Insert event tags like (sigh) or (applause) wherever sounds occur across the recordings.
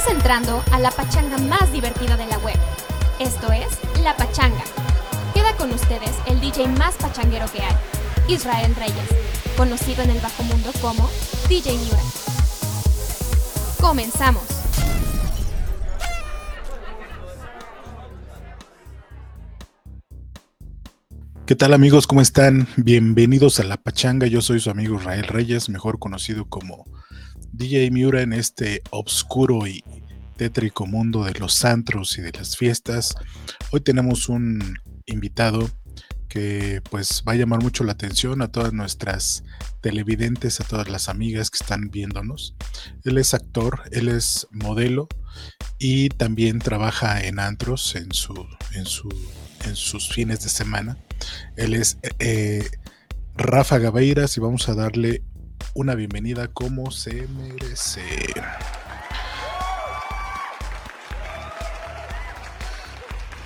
Estás entrando a la pachanga más divertida de la web. Esto es La Pachanga. Queda con ustedes el DJ más pachanguero que hay, Israel Reyes, conocido en el bajo mundo como DJ Miura. Comenzamos. ¿Qué tal amigos? ¿Cómo están? Bienvenidos a La Pachanga. Yo soy su amigo Israel Reyes, mejor conocido como DJ Miura en este obscuro y tétrico mundo de los antros y de las fiestas. Hoy tenemos un invitado que pues va a llamar mucho la atención a todas nuestras televidentes, a todas las amigas que están viéndonos. Él es actor, él es modelo y también trabaja en antros en, su, en, su, en sus fines de semana. Él es eh, Rafa Gaveiras y vamos a darle una bienvenida como se merece.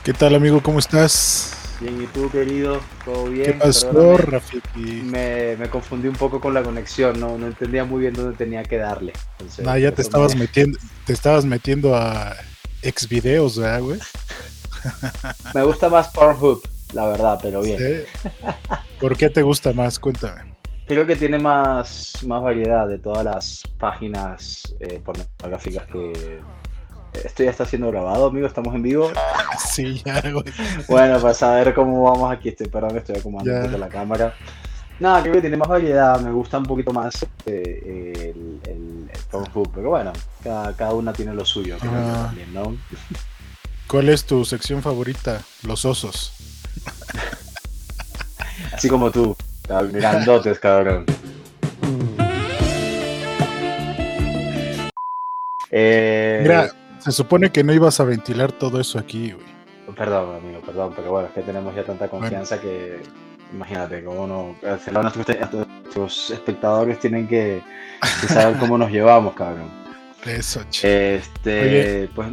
¿Qué tal amigo? ¿Cómo estás? Bien, ¿y tú querido? ¿Todo bien? ¿Qué pasó, Rafiki? Me, me, confundí un poco con la conexión, no, no entendía muy bien dónde tenía que darle. Entonces, nah, ya te estabas metiendo, te estabas metiendo a ex videos, ¿verdad, güey? me gusta más Pornhub, la verdad, pero bien. ¿Sí? ¿Por qué te gusta más? Cuéntame. Creo que tiene más, más variedad de todas las páginas eh, pornográficas que... Esto ya está siendo grabado, amigo, estamos en vivo. (laughs) Sí, ya, güey. Bueno, para saber cómo vamos aquí, estoy, perdón, estoy acomodando la cámara. Nada, creo que tiene más variedad, me gusta un poquito más eh, el, el, el Pornhub, pero bueno, cada, cada, una tiene lo suyo, creo ah. también, ¿no? ¿Cuál es tu sección favorita? Los osos. Así como tú. Grandotes, cabrón. Eh... Mira, se supone que no ibas a ventilar todo eso aquí, güey. Perdón, amigo, perdón, pero bueno, es que tenemos ya tanta confianza bueno. que imagínate, cómo no. Nuestros espectadores tienen que, que saber cómo nos llevamos, cabrón. Eso, che. Este, Oye. pues.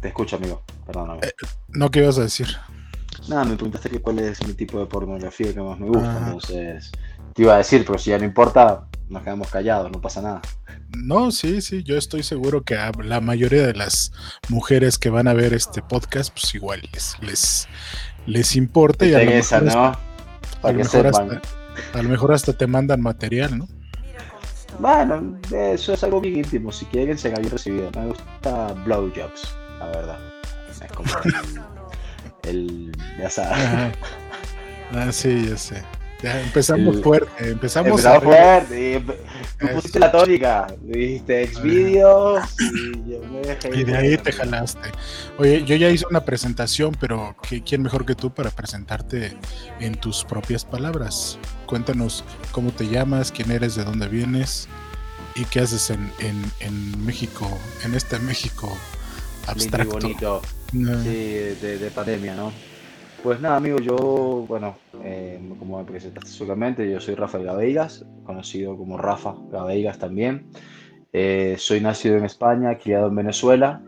Te escucho, amigo. Perdóname. Eh, no, ¿qué ibas a decir? Nada, me preguntaste que cuál es mi tipo de pornografía que más me gusta, Ajá. entonces te iba a decir, pero si ya no importa, nos quedamos callados, no pasa nada. No, sí, sí, yo estoy seguro que a la mayoría de las mujeres que van a ver este podcast, pues igual les, les, les importa y a lo, esa, mejor ¿no? hasta, a, lo mejor hasta, a lo mejor hasta te mandan material, ¿no? Bueno, eso es algo bien íntimo, si quieren se había recibido. Me gusta blowjobs, la verdad. Es como el ya sabes. (laughs) Ah, sí, ya sé. Ya empezamos el, fuerte, empezamos, empezamos fuerte. Y, tú pusiste la tónica, dijiste Xvideos y yo me dejé. Y de ahí te jalaste. Oye, yo ya hice una presentación, pero ¿quién mejor que tú para presentarte en tus propias palabras? Cuéntanos cómo te llamas, quién eres, de dónde vienes y qué haces en, en, en México, en este México abstracto. Bonito. No. Sí, de, de, pandemia, ¿no? Pues nada, amigo, yo, bueno, eh, como me presentaste seguramente, yo soy Rafael Gaveigas, conocido como Rafa Gaveigas también. Eh, soy nacido en España, criado en Venezuela.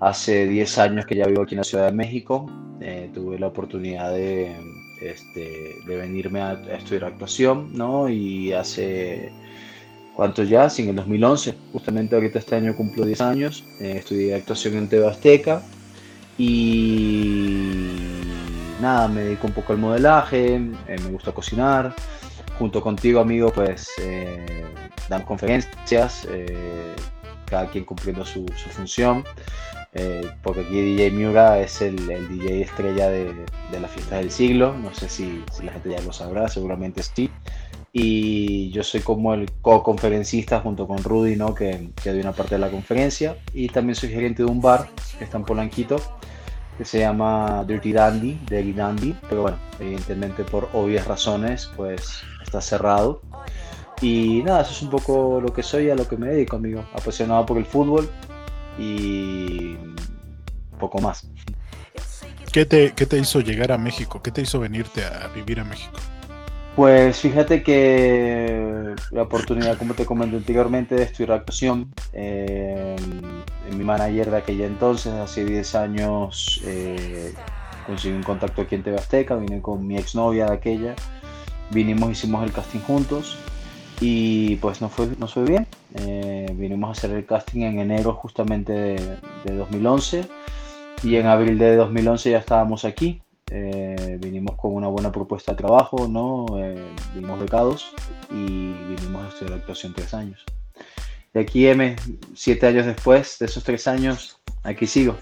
Hace 10 años que ya vivo aquí en la Ciudad de México. Eh, tuve la oportunidad de, este, de venirme a, a estudiar actuación, ¿no? Y hace ¿Cuánto ya? Sí, en el 2011. Justamente ahorita este año cumplo 10 años. Eh, estudié actuación en TV Azteca. Y nada, me dedico un poco al modelaje, eh, me gusta cocinar. Junto contigo, amigo, pues eh, damos conferencias, eh, cada quien cumpliendo su, su función. porque aquí DJ Miura es el, el DJ estrella de, de las fiestas del siglo. No sé si, si la gente ya lo sabrá, seguramente sí y yo soy como el co-conferencista junto con Rudy, ¿no? que, que doy una parte de la conferencia, y también soy gerente de un bar que está en Polanquito, que se llama Dirty Dandy, Dirty Dandy, pero bueno, evidentemente por obvias razones, pues está cerrado. Y nada, eso es un poco lo que soy, a lo que me dedico, amigo, apasionado por el fútbol y poco más. ¿Qué te, qué te hizo llegar a México? ¿Qué te hizo venirte a vivir a México? Pues fíjate que la oportunidad, como te comenté anteriormente, de estudiar actuación, eh, mi manager de aquella entonces, hace 10 años, eh, conseguí un contacto aquí en TV Azteca, vine con mi exnovia de aquella, vinimos, hicimos el casting juntos y pues nos fue, nos fue bien. Eh, vinimos a hacer el casting en enero justamente de 2011 y en abril de 2011 ya estábamos aquí. Eh, vinimos con una buena propuesta de trabajo, ¿no? Eh, vinimos becados y vinimos a estudiar actuación tres años. Y aquí, M, siete años después de esos tres años, aquí sigo.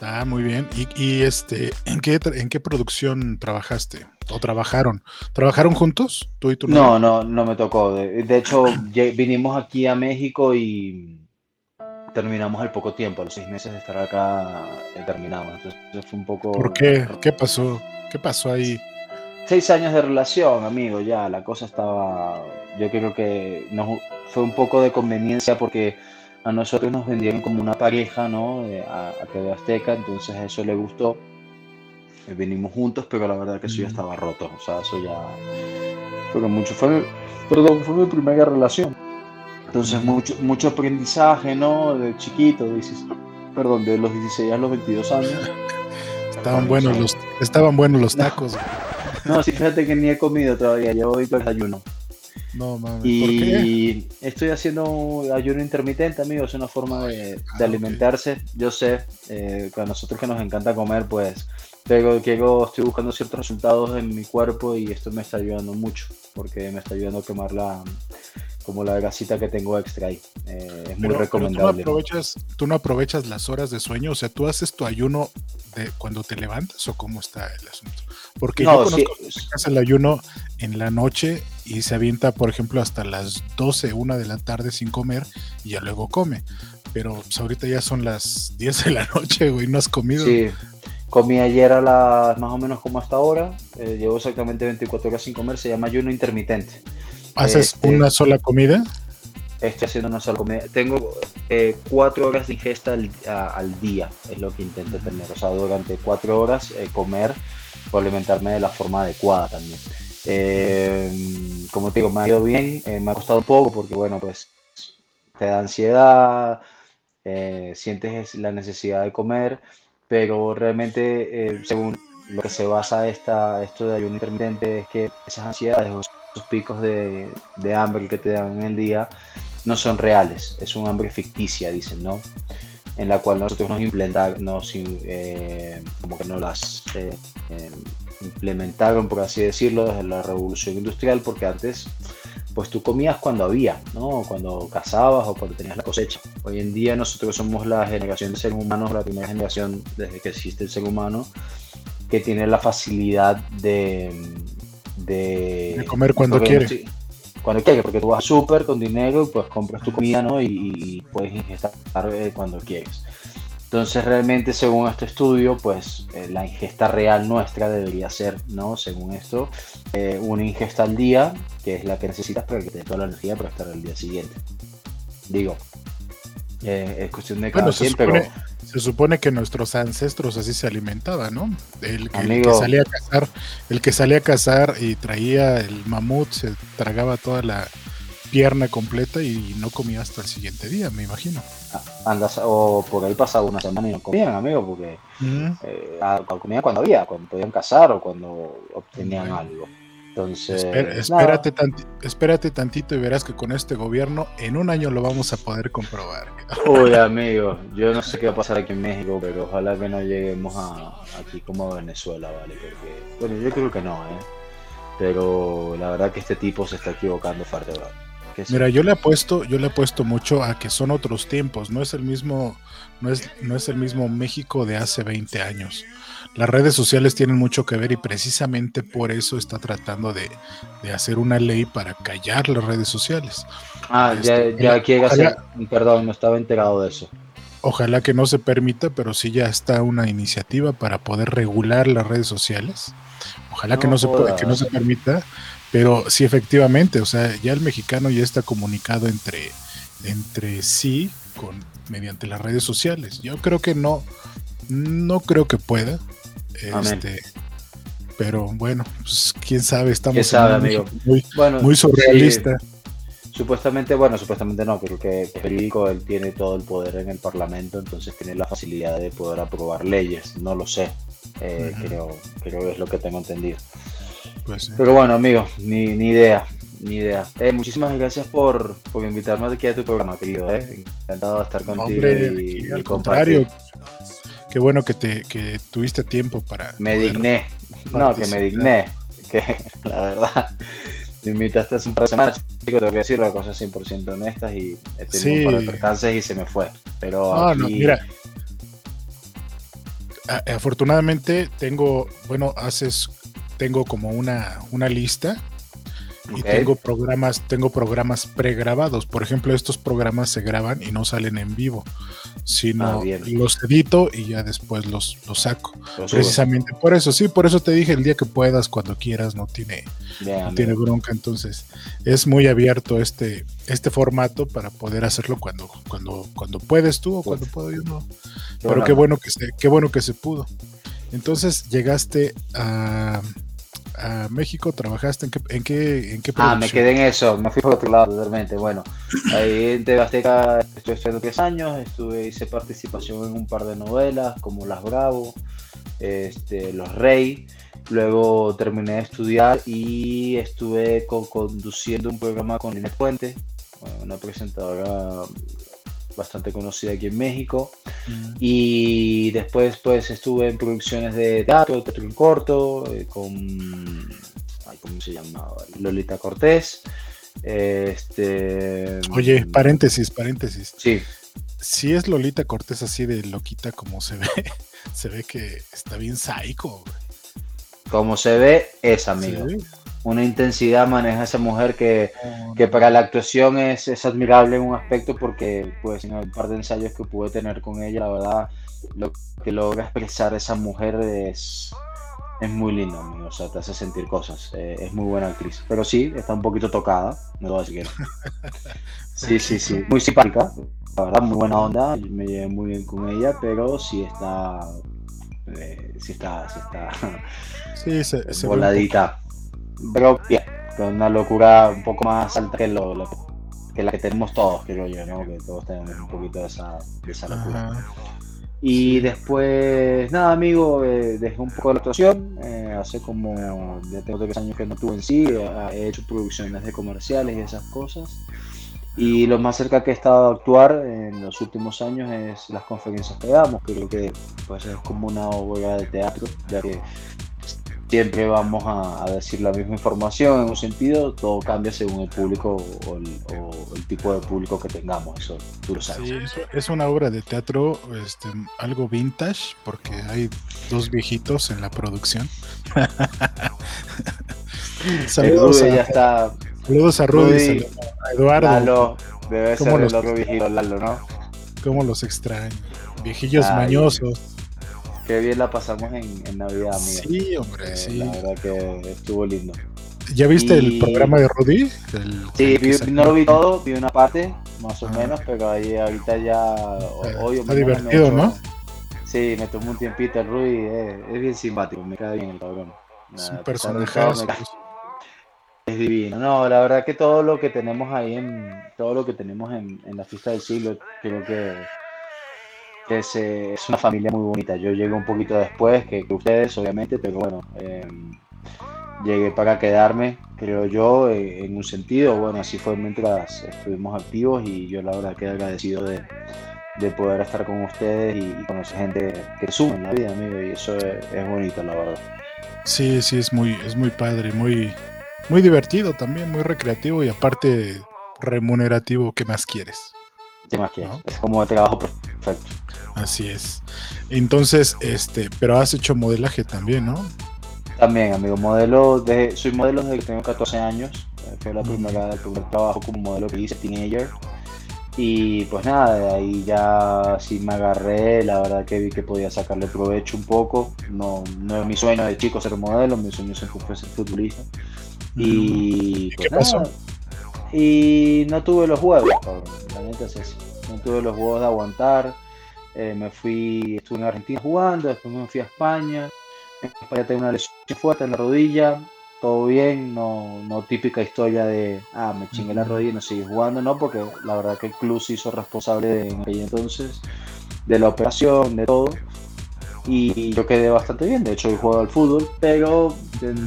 Ah, muy bien. ¿Y, y este, ¿en qué, ¿en qué producción trabajaste? ¿O trabajaron? ¿Trabajaron juntos? ¿Tú y tu No, no, no me tocó. De, de hecho, vinimos aquí a México y terminamos al poco tiempo, a los seis meses de estar acá, eh, terminamos. Entonces fue un poco... ¿Por qué? ¿Qué pasó? ¿Qué pasó ahí? Seis años de relación, amigo, ya la cosa estaba. Yo creo que nos, fue un poco de conveniencia porque a nosotros nos vendieron como una pareja, ¿no? A, a TV Azteca, entonces eso le gustó. Eh, Vinimos juntos, pero la verdad que eso ya estaba roto, o sea, eso ya. Fue mucho. Fue, perdón, fue mi primera relación. Entonces, mucho, mucho aprendizaje, ¿no? De chiquito, dices, perdón, de los 16 a los 22 años. Estaban buenos los, estaban buenos los tacos. No, sí, fíjate que ni he comido todavía, llevo hoy desayuno. No mames. ¿Por qué? Y estoy haciendo ayuno intermitente, amigo, es una forma de, de Ah, ok. alimentarse. Yo sé eh, que a nosotros que nos encanta comer, pues, pero quiero, estoy buscando ciertos resultados en mi cuerpo y esto me está ayudando mucho, porque me está ayudando a quemar la, como la grasita que tengo extra ahí. Eh, es muy Pero- pero recomendable. tú, no aprovechas, tú no aprovechas las horas de sueño, o sea, tú haces tu ayuno de cuando te levantas o cómo está el asunto. Porque No, yo sí, conozco gente que hace el ayuno en la noche y se avienta, por ejemplo, hasta las 12, 1 de la tarde sin comer y ya luego come. Pero pues, ahorita ya son las 10 de la (laughs) noche, güey, no has comido. Sí, comí ayer a las más o menos como hasta ahora. eh, llevo exactamente 24 horas sin comer. Se llama ayuno intermitente. ¿Haces Este- una sola comida? Estoy haciendo una sola comida. Tengo eh, cuatro horas de ingesta al, a- al día, es lo que intento tener. O sea, durante cuatro horas eh, comer o alimentarme de la forma adecuada también. Eh, como te digo, me ha ido bien, me ha costado poco porque, bueno, pues te da ansiedad, sientes la necesidad de comer, pero realmente, según lo que se basa esta, esto de ayuno intermitente, es que esas ansiedades o esos picos de, hambre que te dan en el día no son reales, es un hambre ficticia, dicen, ¿no? En la cual nosotros nos implementa- nos, eh, como que nos las eh, eh, implementaron, por así decirlo, desde la revolución industrial, porque antes, pues tú comías cuando había, ¿no? Cuando cazabas o cuando tenías la cosecha. Hoy en día nosotros somos la generación de seres humanos, la primera generación desde que existe el ser humano, que tiene la facilidad de... De, De comer cuando porque, quiere. sí, cuando quiere, porque tú vas al súper con dinero y pues compras tu comida, ¿no? Y, y puedes ingestar eh, cuando quieres. Entonces realmente según este estudio, pues eh, la ingesta real nuestra debería ser, ¿no? Según esto, eh, una ingesta al día, que es la que necesitas para que te dé toda la energía para estar al día siguiente. Digo, eh, es cuestión de cada Bueno, se quien, supone, pero se supone que nuestros ancestros así se alimentaban, ¿no? El, que- el que salía a cazar, el que salía a cazar y traía el mamut, se tragaba toda la pierna completa y no comía hasta el siguiente día, me imagino. andas, o por ahí pasaba una semana y no comían, amigo, porque eh, comían cuando había, cuando podían cazar o cuando obtenían Bueno. algo. Entonces, Espera- espérate, tanti- espérate tantito y verás que con este gobierno en un año lo vamos a poder comprobar. (laughs) Uy, amigo, yo no sé qué va a pasar aquí en México, pero ojalá que no lleguemos a aquí como a Venezuela, ¿vale? Porque, bueno, yo creo que no, ¿eh? Pero la verdad que este tipo se está equivocando fuerte, ¿verdad? Mira, yo le apuesto, yo le apuesto mucho a que son otros tiempos, no es el mismo, no es, no es el mismo México de hace 20 años. Las redes sociales tienen mucho que ver y precisamente por eso está tratando de, de hacer una ley para callar las redes sociales. Ah, ya, este, ya quiere hacer, perdón, no estaba enterado de eso. Ojalá que no se permita, pero sí ya está una iniciativa para poder regular las redes sociales. Ojalá que No se que no se permita, pero sí efectivamente, o sea, ya el mexicano ya está comunicado entre entre sí con mediante las redes sociales. Yo creo que no no creo que pueda. Este, pero bueno, pues quién sabe, estamos muy Bueno, muy surrealista. sí, supuestamente, bueno, supuestamente no, creo que Federico él tiene todo el poder en el Parlamento, entonces tiene la facilidad de poder aprobar leyes, no lo sé, eh, creo, creo que es lo que tengo entendido. Pues, eh. Pero bueno, amigo, ni, ni idea. ni idea. Eh, muchísimas gracias por, por invitarme aquí a tu programa, querido. Eh. Encantado de estar contigo. Hombre, y, al y contrario, compartir. Qué bueno que te que tuviste tiempo para. Me digné. No, que me digné. Que (laughs) la verdad, me invitaste hace un par de semanas. Chico, tengo que decir las cosas 100% honestas y he tenido Sí. un par de y se me fue. Pero No, no, aquí- mira. Afortunadamente tengo, bueno, haces, tengo como una, una lista y tengo programas, tengo programas pregrabados. Por ejemplo, estos programas se graban y no salen en vivo, sino Ah, los edito y ya después los, los saco. subo. Precisamente por eso, sí, por eso te dije el día que puedas, cuando quieras, no tiene, no tiene bronca. Entonces, es muy abierto este, este formato para poder hacerlo cuando, cuando, cuando puedes tú o cuando puedo yo no. Pero qué bueno que se, qué bueno que se pudo. Entonces, llegaste a, a México, trabajaste en qué, en qué, en qué Ah, me quedé en eso, me fui por otro lado totalmente. Bueno, ahí en TV Azteca estuve estudiando 10 años, estuve, hice participación en un par de novelas como Las Bravo, este, Los Rey. Luego terminé de estudiar y estuve co- conduciendo un programa con Inés Puente, una presentadora bastante conocida aquí en México. Mm, Y después pues estuve en producciones de teatro, teatro en corto, eh, con, ay, ¿cómo se llama? Lolita Cortés. Este, Oye, paréntesis, paréntesis. Sí, Si es Lolita Cortés así de loquita como se ve, (laughs) se ve que está bien psycho. como se ve, es amigo. Sí. Una intensidad maneja esa mujer que, que para la actuación es, es admirable en un aspecto porque pues en el par de ensayos que pude tener con ella, la verdad, lo que logra expresar esa mujer es, es muy lindo, amigo. O sea, te hace sentir cosas. Eh, es muy buena actriz. Pero sí, está un poquito tocada, no lo voy a decir que. (laughs) Sí, sí, sí. Muy simpática, la verdad, muy buena onda. Me llevé muy bien con ella, pero sí está. eh, sí está, sí está Sí, se, se voladita. Pero bien, con una locura un poco más alta que, lo, lo- que la que tenemos todos, creo yo, ¿no? Que todos tenemos un poquito de esa, de esa locura. Y después, nada, amigo, eh, dejé un poco la actuación. eh, hace como, ya tengo tres años que no tuve en sí. eh, he hecho producciones de comerciales y esas cosas. Y lo más cerca que he estado a actuar en los últimos años es las conferencias que damos. Creo que pues, es como una obra de teatro, ya que siempre vamos a, a decir la misma información en un sentido, todo cambia según el público o el, o el tipo de público que tengamos. Eso tú lo sabes. Sí, es, una obra de teatro este, algo vintage porque hay dos viejitos en la producción. (laughs) saludos, Rudy ya a, está. saludos a Rudy, Rudy, saludos a Eduardo. Lalo, debe ¿Cómo ser el otro viejito Lalo, ¿no? ¿Cómo los extraño? Viejillos Ay, mañosos. Qué bien la pasamos en, en Navidad, amigo. Sí, hombre, Eh, sí. La verdad que estuvo lindo. ¿Ya viste el programa de Rudy? El- Sí, el vi- no lo vi todo, vi una parte, más o Ah. menos, pero ahí ahorita ya. Eh, hoy está divertido, ¿no? Sí, me tomó un tiempito el Rudy, eh, es bien simpático, me cae bien el cabrón. Es un me cae- Es divino. No, la verdad que todo lo que tenemos ahí en todo lo que tenemos en, en la fiesta del siglo, creo que es, una familia muy bonita. Yo llegué un poquito después que, ustedes, obviamente, pero bueno, eh, llegué para quedarme, creo yo, en un sentido. Bueno, así fue mientras estuvimos activos y yo la verdad que agradecido de, de poder estar con ustedes y, y conocer gente que suma en la vida, amigo, y eso es, es bonito, la verdad. Sí, sí, es muy, es muy padre, muy, muy divertido también, muy recreativo y aparte remunerativo. ¿Qué más quieres? ¿Qué más quieres? ¿No? Es como trabajo perfecto. Así es. Entonces, este, pero has hecho modelaje también, ¿no? También, amigo, modelo, de, soy modelo desde que tengo 14 años. eh, Fue la primera, el primer trabajo como modelo que hice, teenager. Y pues nada, de ahí ya sí me agarré, la verdad que vi que podía sacarle provecho un poco. No, no es mi sueño de chico ser modelo, mi sueño siempre fue ser futbolista. Y, ¿Y pues qué pasó? nada, Y no tuve los huevos, cabrón, la neta es eso. No tuve los huevos de aguantar. Eh, me fui, estuve en Argentina jugando, después me fui a España. En España tengo una lesión fuerte en la rodilla, todo bien, no, no típica historia de, ah, me chingué la rodilla y no sigue jugando, no, porque la verdad que el club se hizo responsable de, en aquel entonces de la operación, de todo. y yo quedé bastante bien, de hecho hoy juego al fútbol, pero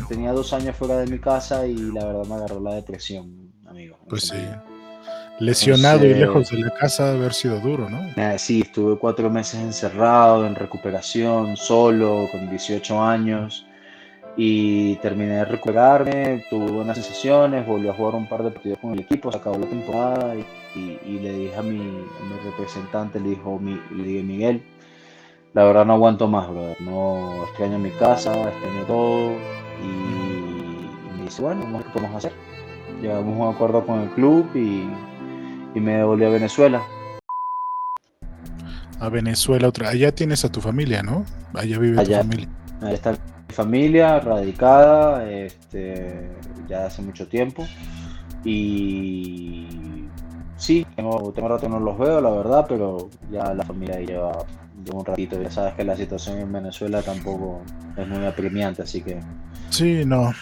tenía dos años fuera de mi casa y la verdad me agarró la depresión, amigo. Pues sí. Lesionado y lejos de la casa haber sido duro, ¿no? Eh, sí, estuve cuatro meses encerrado, en recuperación, solo, con 18 años y terminé de recuperarme, tuve buenas sensaciones, volví a jugar un par de partidos con el equipo, se acabó la temporada y, le dije a mi, representante, le, dijo, mi, le dije Miguel, la verdad no aguanto más, brother, no extraño mi casa, extraño todo y, me dice, bueno, ¿qué podemos hacer? Llegamos a un acuerdo con el club y, me devolví a Venezuela. A Venezuela otra, allá tienes a tu familia, ¿no? Allá vive tu familia. Ahí está familia radicada este, ya hace mucho tiempo y sí, tengo, tengo rato no los veo, la verdad, pero ya la familia lleva, un ratito. Ya sabes que la situación en Venezuela tampoco es muy apremiante, así que... Sí, no.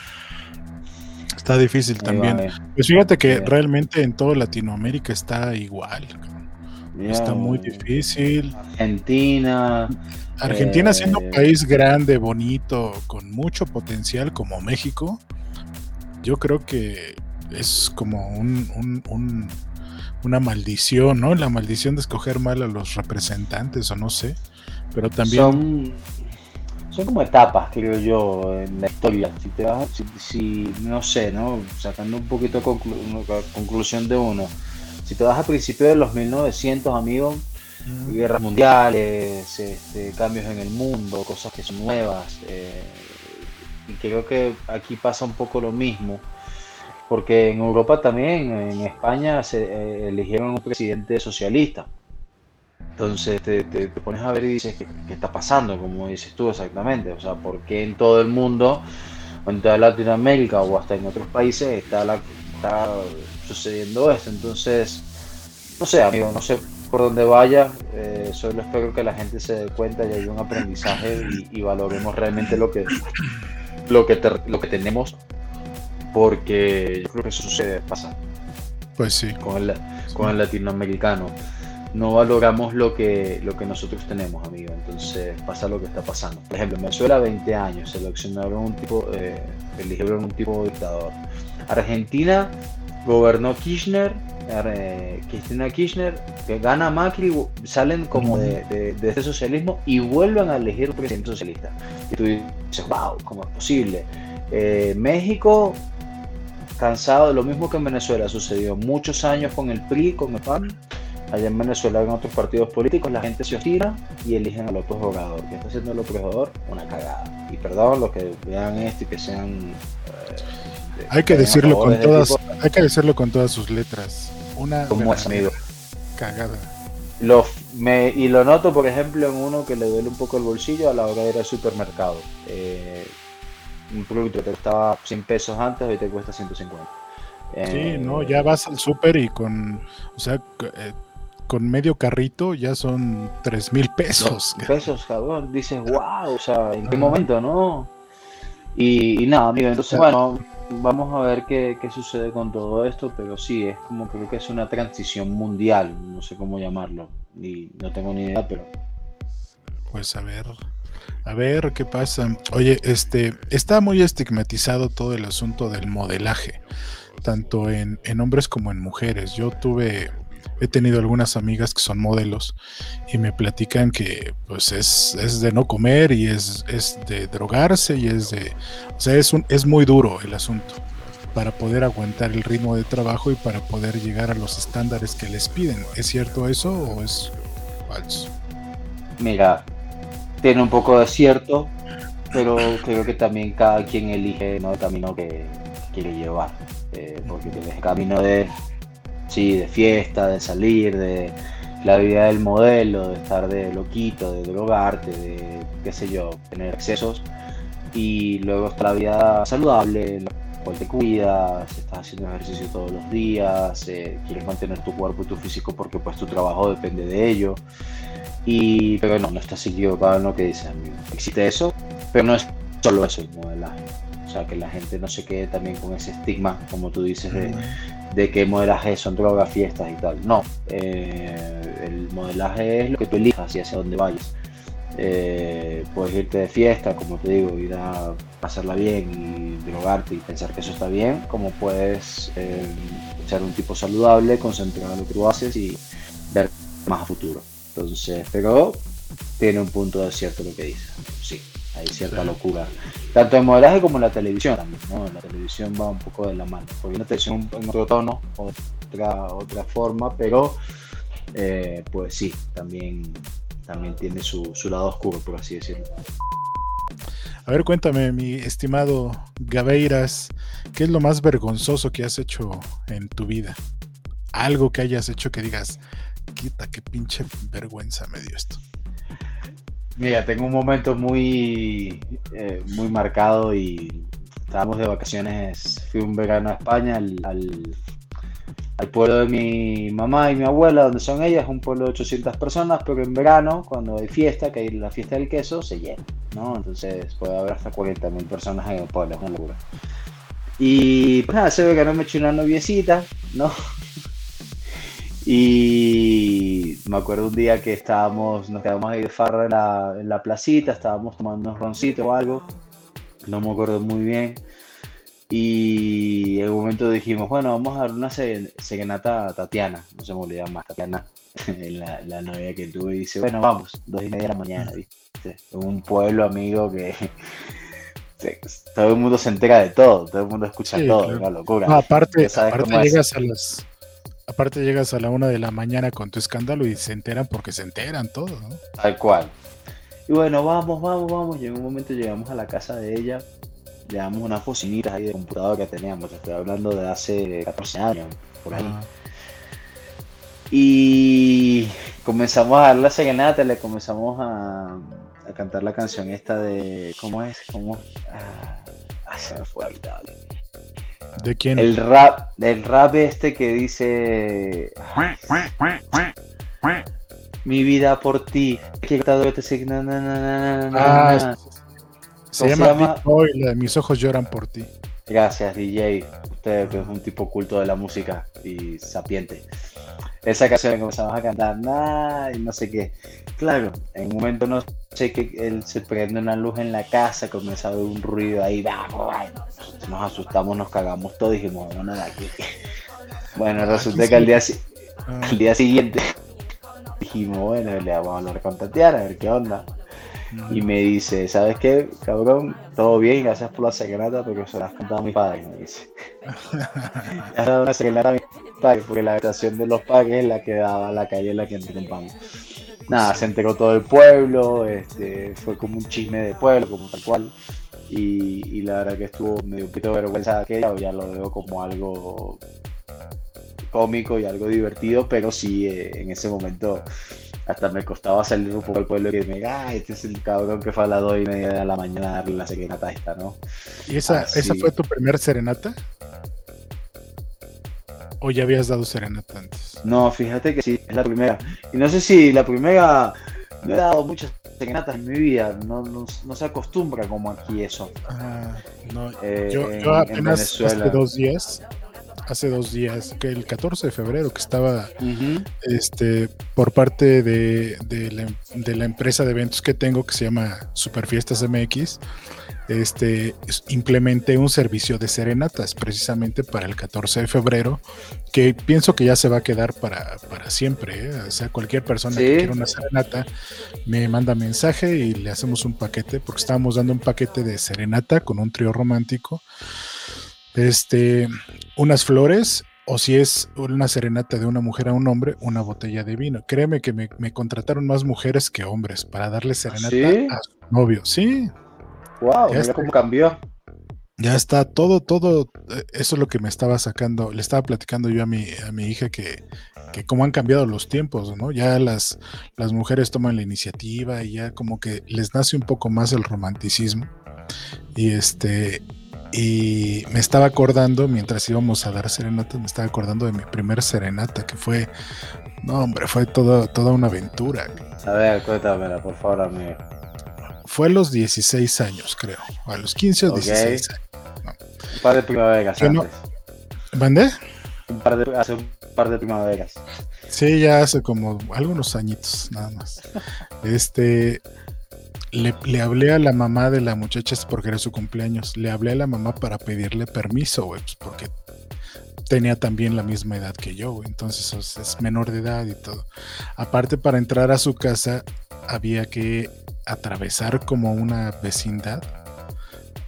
Está difícil también. Pues fíjate que realmente en toda Latinoamérica está igual. está muy difícil. Argentina, Argentina siendo un eh, país grande, bonito, con mucho potencial como México, yo creo que es como un, una maldición, ¿no? La maldición de escoger mal a los representantes o no sé, pero también... Son, son como etapas, creo yo, en la historia. Si te vas, si, no sé, ¿no? Sacando un poquito de conclusión de uno. Si te vas a principios de los 1900, amigos, guerras mundiales, este, cambios en el mundo, cosas que son nuevas. Eh, y creo que aquí pasa un poco lo mismo, porque en Europa también, en España, se eh, eligieron un presidente socialista. Entonces te, pones a ver y dices, ¿qué, está pasando? Como dices tú exactamente. O sea, ¿por qué en todo el mundo, en toda Latinoamérica o hasta en otros países está, la, está sucediendo esto? Entonces, no sé, amigo, no sé por donde vaya, eh, solo espero que la gente se dé cuenta y haya un aprendizaje y, valoremos realmente lo que, lo, que lo que tenemos, porque yo creo que eso sucede, pasa. Pues sí. Con el, con el latinoamericano. No valoramos lo que, lo que nosotros tenemos, amigo. Entonces pasa lo que está pasando. Por ejemplo, en Venezuela 20 años, seleccionaron un tipo, eh, eligieron un tipo de dictador. Argentina gobernó Kirchner Cristina Kirchner, que gana Macri, salen como de, de, este socialismo y vuelven a elegir un presidente socialista. Y tú dices, wow, ¿cómo es posible? Eh, México, cansado de lo mismo que en Venezuela, sucedió muchos años con el PRI, con el PAN. Allá en Venezuela, en otros partidos políticos, la gente se ostira y eligen al López Obrador. ¿Qué está haciendo el López Obrador? Una cagada. Y perdón los que vean esto y que sean. Eh, hay que decirlo con todas, hay que decirlo con todas sus letras una como es amigo. Cagada. Lo, me, y lo noto, por ejemplo, en uno que le duele un poco el bolsillo a la hora de ir al supermercado. Eh, un producto que costaba 100 pesos antes, hoy te cuesta 150. sí, eh, no, ya vas al super y con, o sea, eh, con medio carrito ya son 3 mil pesos. pesos, cabrón. Dices, wow, o sea, ¿en qué momento, no? Y, y nada, amigo, entonces, bueno, vamos a ver qué, sucede con todo esto, pero sí, es como creo que es una transición mundial, no sé cómo llamarlo, y no tengo ni idea, pero... Pues a ver, a ver qué pasa. Oye, este, está muy estigmatizado todo el asunto del modelaje, tanto en, en hombres como en mujeres. Yo tuve he tenido algunas amigas que son modelos y me platican que pues es, es de no comer y es, es, de drogarse y es de... O sea, es, un, es muy duro el asunto para poder aguantar el ritmo de trabajo y para poder llegar a los estándares que les piden. ¿Es cierto eso o es falso? Mira, tiene un poco de cierto, pero creo que también cada quien elige el camino que quiere llevar. Eh, porque tienes el camino de sí, de fiesta, de salir, de la vida del modelo, de estar de loquito, de drogarte, de qué sé yo, tener excesos. Y luego está la vida saludable, la cual te cuidas, estás haciendo ejercicio todos los días, eh, quieres mantener tu cuerpo y tu físico porque pues tu trabajo depende de ello. Y, pero no, no estás equivocado en lo que dices. Existe eso, pero no es solo eso el modelaje. O sea, que la gente no se quede también con ese estigma, como tú dices, de, de que modelaje son drogas, fiestas y tal. No, eh, el modelaje es lo que tú elijas y hacia dónde vayas. Eh, puedes irte de fiesta, como te digo, ir a pasarla bien y drogarte y pensar que eso está bien, como puedes eh, ser un tipo saludable, concentrar en lo que tú haces y ver más a futuro. Entonces, pero tiene un punto de cierto lo que dice. Sí, hay cierta locura. Tanto en modelaje como en la televisión también, ¿no? La televisión va un poco de la mano. Porque la televisión en otro tono, otra, otra forma, pero eh, pues sí, también también tiene su, lado oscuro, por así decirlo. A ver, cuéntame, mi estimado Gabeiras, ¿qué es lo más vergonzoso que has hecho en tu vida? Algo que hayas hecho que digas, quita, qué pinche vergüenza me dio esto. Mira, tengo un momento muy, eh, muy marcado y estábamos de vacaciones, fui un verano a España, al, pueblo de mi mamá y mi abuela, donde son ellas, un pueblo de 800 personas, pero en verano, cuando hay fiesta, que hay la fiesta del queso, se llena, ¿no? Entonces puede haber hasta 40.000 personas en el pueblo, es una locura. Y pues nada, se ve que no me eché una noviecita, ¿no? Y me acuerdo un día que estábamos, nos quedamos ahí de farra en la, en la placita, estábamos tomando unos roncitos o algo, no me acuerdo muy bien. Y en un momento dijimos, bueno, vamos a dar una serenata a Tatiana, no se me olvida más, Tatiana, (laughs) la, la novia que tuve, y dice, bueno, vamos, dos y media de la mañana, ¿viste? Un pueblo amigo que (laughs) todo el mundo se entera de todo, todo el mundo escucha todo, una locura. aparte, aparte llegas a las aparte llegas a la una de la mañana con tu escándalo y se enteran porque se enteran todo, ¿no? Tal cual. Y bueno, vamos, vamos, vamos. Y en un momento llegamos a la casa de ella llevamos unas bocinitas ahí de computador que teníamos, estoy hablando de hace 14 años, por ahí. Y comenzamos a dar la serenata, le comenzamos a, a, cantar la canción esta de. ¿Cómo es? ¿Cómo? Ah, ah se me fue ahorita. ¿De quién? El rap, el rap este que dice. Mi vida por ti. Que ah, se, llama, Mis ojos lloran por ti. Gracias, DJ. Usted es un tipo culto de la música y sapiente. Esa canción comenzamos a cantar, y no sé qué. Claro, en un momento no sé que él se prende una luz en la casa, comienza a haber un ruido ahí, nos asustamos, nos cagamos todos dijimos, no, nada, aquí. Bueno, resulta que al día, ah. al día siguiente (laughs) dijimos, bueno, le vamos a hablar con Tatiana, a ver qué onda y me dice, ¿sabes qué, cabrón? Todo bien, gracias por la serenata, porque se la has cantado a mi padre, me dice. (laughs) has dado una serenata a mi padre, porque la habitación de los padres es la que daba la calle en la que entramos. Nada, se enteró todo el pueblo, este, fue como un chisme de pueblo, como tal cual. Y, y la verdad que estuvo medio un poquito vergüenza de aquella, ya lo veo como algo cómico y algo divertido, pero sí, eh, en ese momento hasta me costaba salir un poco al pueblo y me ah, este es el cabrón que fue a las 2 y media de la mañana a darle la serenata esta, ¿no? ¿Y esa, esa fue tu primer serenata? ¿O ya habías dado serenata antes? No, fíjate que sí, es la primera. Y no sé si la primera, no he dado muchas serenatas en mi vida, no, no, se acostumbra como aquí eso. Ah, no, eh, yo, yo apenas hace dos días hace dos días, que el 14 de febrero, que estaba este, por parte de, la, empresa de eventos que tengo, que se llama Superfiestas MX, este, implementé un servicio de serenatas precisamente para el 14 de febrero, que pienso que ya se va a quedar para, siempre. ¿eh? O sea, cualquier persona que quiera una serenata me manda mensaje y le hacemos un paquete, porque estábamos dando un paquete de serenata con un trío romántico este, unas flores o si es una serenata de una mujer a un hombre, una botella de vino. Créeme que me, contrataron más mujeres que hombres para darle serenata a su novio. Sí. Wow, mira cómo cambió. Ya está todo, todo, eh, eso es lo que me estaba sacando, le estaba platicando yo a mi, a mi hija que, que cómo han cambiado los tiempos, ¿no? Ya las, las mujeres toman la iniciativa y ya como que les nace un poco más el romanticismo. Y este, y me estaba acordando, mientras íbamos a dar serenata, me estaba acordando de mi primer serenata, que fue, no hombre, fue todo, toda una aventura. A ver, cuéntamela, por favor, amigo. Fue a los 16 años, creo, a los 15 o 16 años. Un par de primaveras no... ¿Mandé? Un par de, hace un par de primaveras. Sí, ya hace como algunos añitos, nada más. Este, le, le hablé a la mamá de la muchacha porque era su cumpleaños. Le hablé a la mamá para pedirle permiso, pues porque tenía también la misma edad que yo. Entonces es, es menor de edad y todo. Aparte, para entrar a su casa había que atravesar como una vecindad.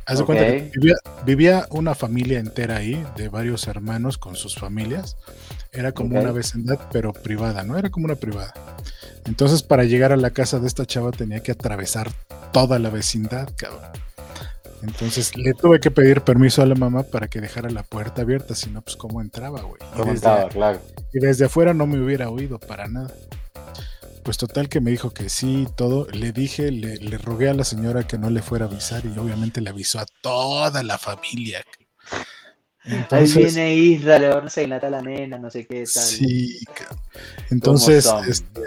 Haz de cuenta que vivía, vivía una familia entera ahí, de varios hermanos con sus familias. Era como una vecindad, pero privada, ¿no? Era como una privada. Entonces, para llegar a la casa de esta chava tenía que atravesar toda la vecindad, cabrón. Entonces le tuve que pedir permiso a la mamá para que dejara la puerta abierta, si no, pues cómo entraba, güey. Y ¿Cómo estaba? Claro. y desde afuera no me hubiera oído para nada. Pues total que me dijo que sí, todo. Le dije, le, le rogué a la señora que no le fuera a avisar y obviamente le avisó a toda la familia. Ahí Entonces, viene Isra, le va, no sé, la la nena, no sé qué tal. sí. Entonces, este,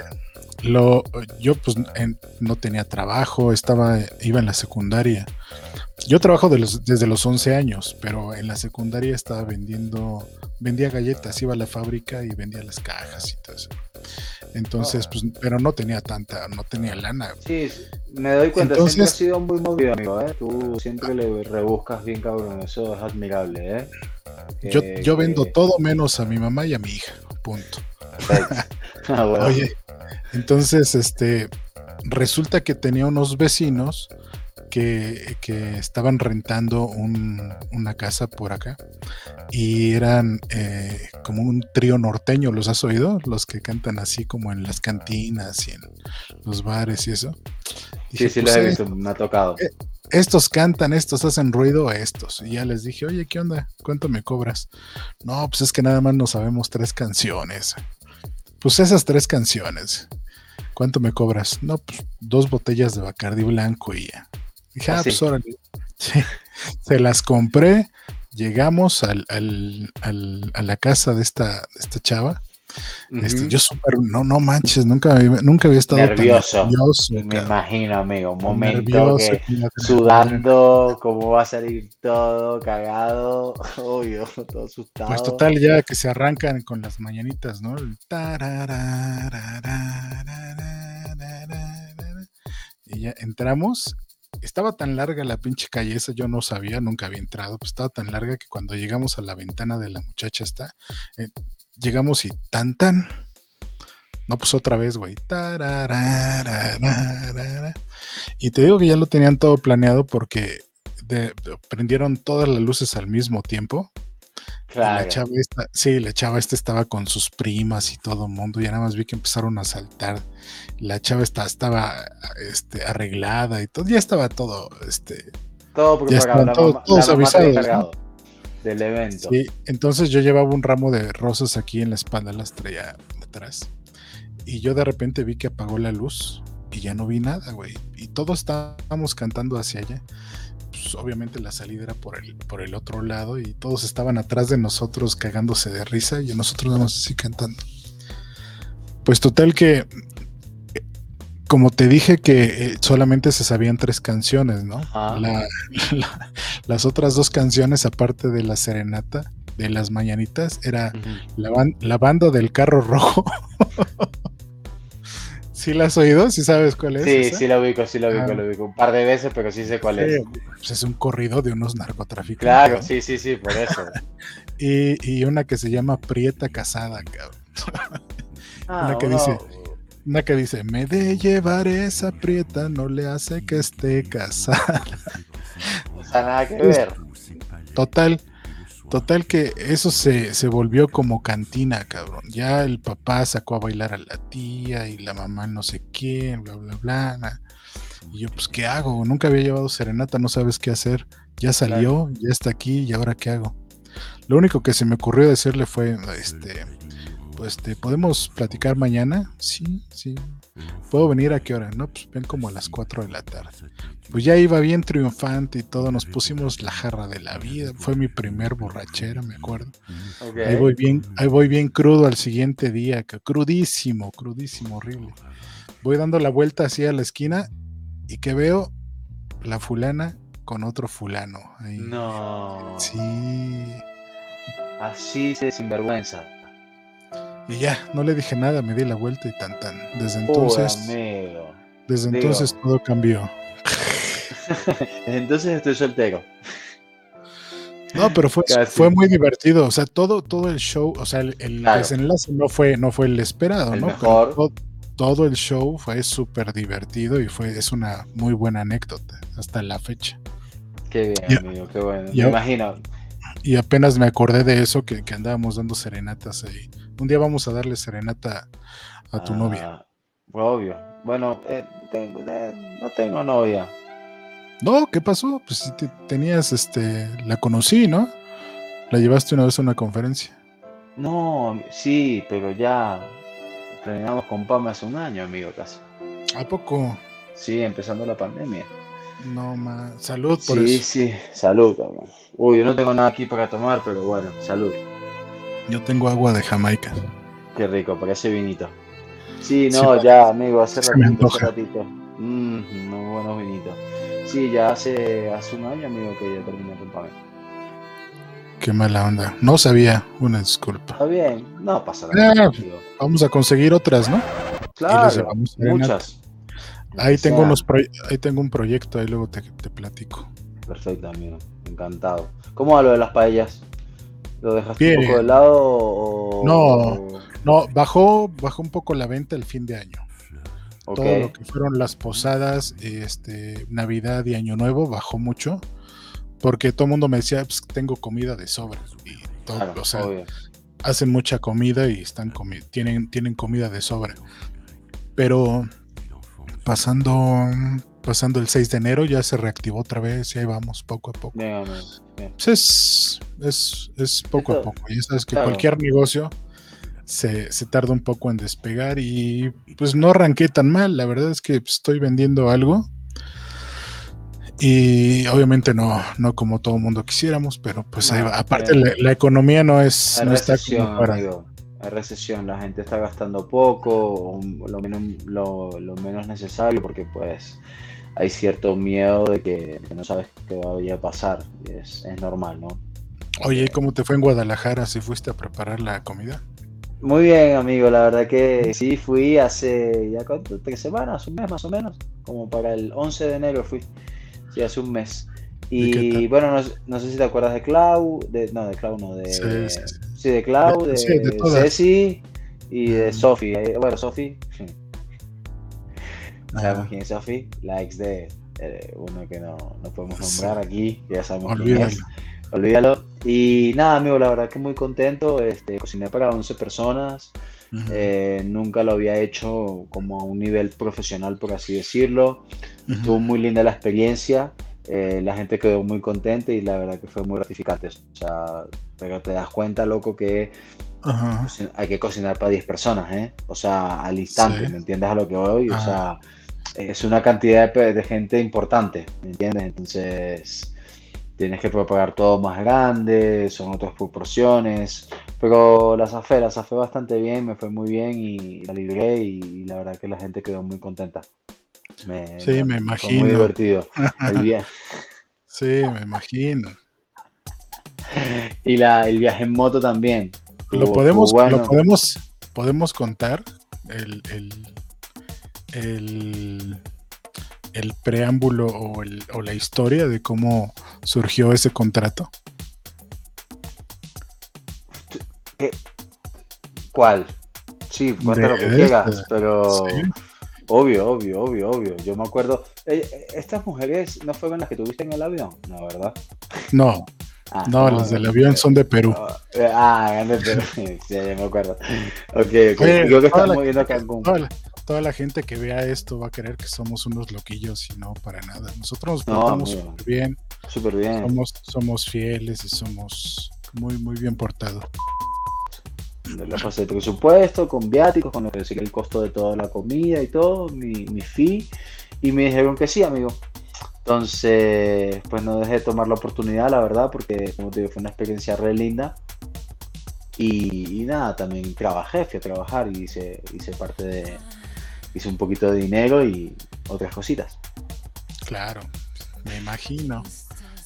lo, yo pues en- no tenía trabajo, estaba, iba en la secundaria. Yo trabajo de los- desde los 11 años, pero en la secundaria estaba vendiendo, vendía galletas, iba a la fábrica y vendía las cajas y todo eso. Entonces, Ah. pues, pero no tenía tanta, no tenía lana. Sí, me doy cuenta, Entonces- siempre has sido muy movido, amigo, ¿eh? Tú siempre le rebuscas bien, cabrón, eso es admirable, ¿eh? Yo, Que- yo vendo que- todo menos a mi mamá y a mi hija, punto. (laughs) Ah, bueno. Oye, entonces, este, resulta que tenía unos vecinos que, que estaban rentando un- una casa por acá y eran eh, como un trío norteño, ¿los has oído? Los que cantan así como en las cantinas y en los bares y eso. Sí, Dije, sí, pues, lo he eh, visto, me ha tocado. estos cantan, estos hacen ruido, estos. Y ya les dije, oye, ¿qué onda? ¿Cuánto me cobras? No, pues es que nada más no sabemos tres canciones. Pues esas tres canciones. ¿Cuánto me cobras? No, pues dos botellas de Bacardi blanco y ya. Dije, ah, pues (laughs) Se las compré. Llegamos al, al, al, a la casa de esta, de esta chava. Este, yo súper, no, no manches, nunca, nunca había estado nervioso. Nervioso me imagino, amigo, un momento sudando, cómo va a salir todo, cagado, (laughs) obvio, todo asustado. Pues total, ya que se arrancan con las mañanitas, ¿no? Y ya entramos estaba tan larga la pinche calle esa, yo no sabía, nunca había entrado, pues estaba tan larga que cuando llegamos a la ventana de la muchacha está, eh, llegamos y tan tan. No, pues otra vez, güey. Y te digo que ya lo tenían todo planeado porque prendieron todas las luces al mismo tiempo. Claro. La chava esta, sí, la chava esta estaba con sus primas y todo el mundo. Ya nada más vi que empezaron a saltar. La chava esta, estaba este, arreglada y todo. Ya estaba todo. Este, Todo preparado, la todos- la avisados, encargado del evento. sí. Entonces yo llevaba un ramo de rosas aquí en la espalda, las traía detrás. Y yo de repente vi que apagó la luz y ya no vi nada, güey. Y todos estábamos cantando hacia allá. Pues obviamente la salida era por el, por el otro lado y todos estaban atrás de nosotros cagándose de risa y nosotros más así cantando. Pues total que, eh, como te dije que eh, solamente se sabían tres canciones, ¿no? Ajá. La- (laughs) la- las otras dos canciones, aparte de la serenata, de las mañanitas, era la, ban- la banda del carro rojo. (laughs) ¿Sí la has oído? ¿Sí sabes cuál es? Sí, esa? sí lo ubico, sí lo ubico, Ah. lo ubico. Un par de veces, pero sí sé cuál es. Pues es un corrido de unos narcotraficantes. Claro, sí, sí, sí, por eso. (laughs) Y, y una que se llama Prieta Casada, cabrón. (laughs) Ah, Una que dice- Una que dice, me de llevar esa prieta, no le hace que esté casada. (laughs) O sea, nada que ver. Total, total que eso se, se volvió como cantina, cabrón. Ya el papá sacó a bailar a la tía y la mamá no sé quién, bla, bla, bla. Y yo, pues, ¿qué hago? Nunca había llevado serenata, no sabes qué hacer. Ya salió, ya está aquí, ¿y ahora qué hago? Lo único que se me ocurrió decirle fue, este, pues, ¿te podemos platicar mañana? Sí, sí. ¿Puedo venir a qué hora? No, pues ven como a las 4 de la tarde. Pues ya iba bien triunfante y todo, nos pusimos la jarra de la vida. Fue mi primer borrachera, me acuerdo. Ahí voy bien, ahí voy bien crudo al siguiente día, crudísimo, crudísimo, horrible. Voy dando la vuelta así a la esquina y que veo la fulana con otro fulano. ahí. No. Sí. Así se sinvergüenza. Y ya, no le dije nada, me di la vuelta y tan tan. Desde entonces, amigo. Desde Digo. entonces todo cambió. (laughs) Desde entonces estoy soltero. No, pero fue, Casi. fue muy divertido. O sea, todo, todo el show, o sea, el, el Claro. desenlace no fue, no fue el esperado, El ¿no? Mejor. todo, todo el show fue súper divertido y fue, es una muy buena anécdota hasta la fecha. Qué bien, amigo, qué bueno. Me imagino. Y apenas me acordé de eso, que, que andábamos dando serenatas ahí. Un día vamos a darle serenata a tu novia. Ah, Obvio. Bueno, eh, tengo- eh, no tengo novia. No, ¿qué pasó? Pues si te- tenías, este, la conocí, ¿no? La llevaste una vez a una conferencia. No, sí, pero ya terminamos con Pame hace un año, amigo, casi. ¿A poco? Sí, empezando la pandemia. No, ma. Salud por Sí, eso. sí, salud, cabrón. Uy, yo no tengo nada aquí para tomar, pero bueno, salud. Yo tengo agua de Jamaica. Qué rico, parece vinito. Sí, no, ya, amigo, hace ratito, hace ratito. Mm, muy buenos vinitos. Sí, ya hace, hace un año, amigo, que ya terminé con Pame. Qué mala onda. No sabía. Una disculpa. Está bien, no pasa nada. Ah. Vamos a conseguir otras, ¿no? Claro, muchas. Ahí tengo, sea, unos ahí tengo un proyecto, ahí luego te, te platico. Perfecto, amigo. Encantado. ¿Cómo va lo de las paellas? ¿Lo dejaste Bien. un poco de lado o...? No. No, bajó, bajó un poco la venta el fin de año. Todo lo que fueron las posadas, este, Navidad y Año Nuevo bajó mucho. Porque todo el mundo me decía, pues tengo comida de sobra. Y todo, Claro, o sea, hacen mucha comida y están comi- tienen, tienen comida de sobra. Pero pasando, pasando el 6 de enero ya se reactivó otra vez y ahí vamos poco a poco. Pues es, es, es poco a poco. Ya sabes que claro. cualquier negocio se, se tarda un poco en despegar y pues no arranqué tan mal. La verdad es que pues, estoy vendiendo algo. Y obviamente no, no como todo mundo quisiéramos, pero pues ahí No, va. Aparte la, la economía no es, no está como para. amigo. Hay recesión. La gente está gastando poco o lo menos, lo, lo menos necesario porque pues hay cierto miedo de que, no sabes qué vaya a pasar. Es, es normal, ¿no? Oye, ¿y ¿cómo te fue en Guadalajara si fuiste a preparar la comida? Muy bien, amigo. La verdad que sí, fui hace ya cuánto, tres semanas, un mes más o menos. Como para el 11 de enero fui. Sí, hace un mes. ¿Y bueno, no, no sé si te acuerdas de Clau, de, no, de Clau no, de, Sí, sí, sí. sí, de Clau, de. Ceci y de Mm. Sofi. Eh, Bueno, Sofi, sí. Sabemos quién es Sofi, la ex de eh, uno que no, no podemos Sí. nombrar aquí, ya sabemos quién olvídalo. es. Olvídalo. Y nada, amigo, la verdad que muy contento. Este, cociné para 11 personas. Ujú. Eh, nunca lo había hecho como a un nivel profesional, por así decirlo. Ujú. Estuvo muy linda la experiencia. eh, la gente quedó muy contenta y la verdad que fue muy gratificante. O sea, pero te das cuenta, loco, que Ajá. cocin- hay que cocinar para 10 personas, ¿eh? O sea, al instante, Sí. ¿me entiendes a lo que voy? O sea, es una cantidad de, gente importante, ¿me entiendes? Entonces, tienes que preparar todo más grande, son otras proporciones, pero la zafé, la zafé bastante bien, me fue muy bien y la libré y, la verdad que la gente quedó muy contenta. Me, Sí, me fue Muy imagino. divertido. (laughs) El viaje, Sí, me imagino. y la, el viaje en moto también. Lo podemos, bueno. lo podemos, podemos contar el, el, el, el preámbulo o, el- o la historia de cómo surgió ese contrato. ¿Cuál? Sí, cuenta lo que este, quieras, pero sí. obvio, obvio, obvio, obvio. Yo me acuerdo. Eh, ¿Estas mujeres no fueron las que tuviste en el avión? No, ¿verdad? No, Ah, no, las del avión son de Perú. Eh, Ah, de Perú. (laughs) Sí, ya me acuerdo. Ok, ok. Oye, Creo que la estamos viendo Cancún. Toda la, toda la gente que vea esto va a creer que somos unos loquillos y no para nada. Nosotros nos No, portamos súper bien, Súper bien. somos, somos fieles y somos muy, muy bien portados. Le pasé el presupuesto con viáticos, con lo que decía el costo de toda la comida y todo, mi, mi fee, y me dijeron que sí, amigo. Entonces, pues no dejé de tomar la oportunidad, la verdad, porque como te digo, fue una experiencia re linda. Y, y nada, también trabajé, fui a trabajar y hice, hice parte de, hice un poquito de dinero y otras cositas. Claro, me imagino.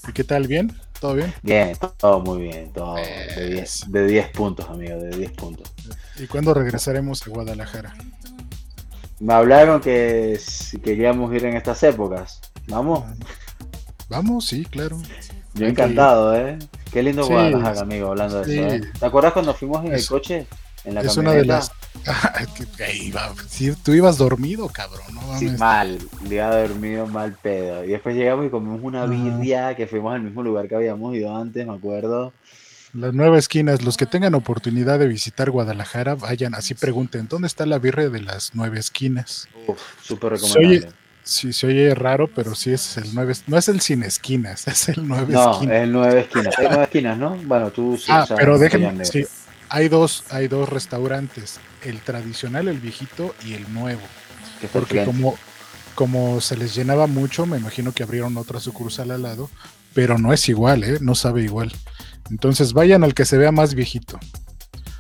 ¿Y qué tal? ¿Bien? ¿Todo bien? Bien, todo muy bien, todo de 10 Eso. de 10 puntos, amigo, de 10 puntos. ¿Y cuándo regresaremos a Guadalajara? Me hablaron que si queríamos ir en estas épocas. Vamos. Vamos, sí, claro. Yo encantado, ¿eh? Qué lindo Sí, Guadalajara, amigo, hablando de sí. eso. ¿eh? ¿Te acuerdas cuando fuimos en el Es- coche? En la es una de las. (laughs) Iba. Sí, tú ibas dormido, cabrón. No Sí, mal, día dormido, mal pedo. Y después llegamos y comimos una birria que fuimos al mismo lugar que habíamos ido antes, me acuerdo. Las nueve esquinas, los que tengan oportunidad de visitar Guadalajara, vayan así pregunten, ¿dónde está la birria de las nueve esquinas? Uf, súper recomendable. Sí, se oye raro, pero sí es el nueve, no es el sin esquinas, (laughs) es el nueve No, esquinas. es nueve esquinas. Hay nueve esquinas, ¿no? Bueno, tú sí. ah, pero no soy déjenme, sí, hay dos, hay dos restaurantes, el tradicional, el viejito y el nuevo, porque como, como se les llenaba mucho, me imagino que abrieron otra sucursal al lado, pero no es igual, ¿eh? no sabe igual. Entonces vayan al que se vea más viejito.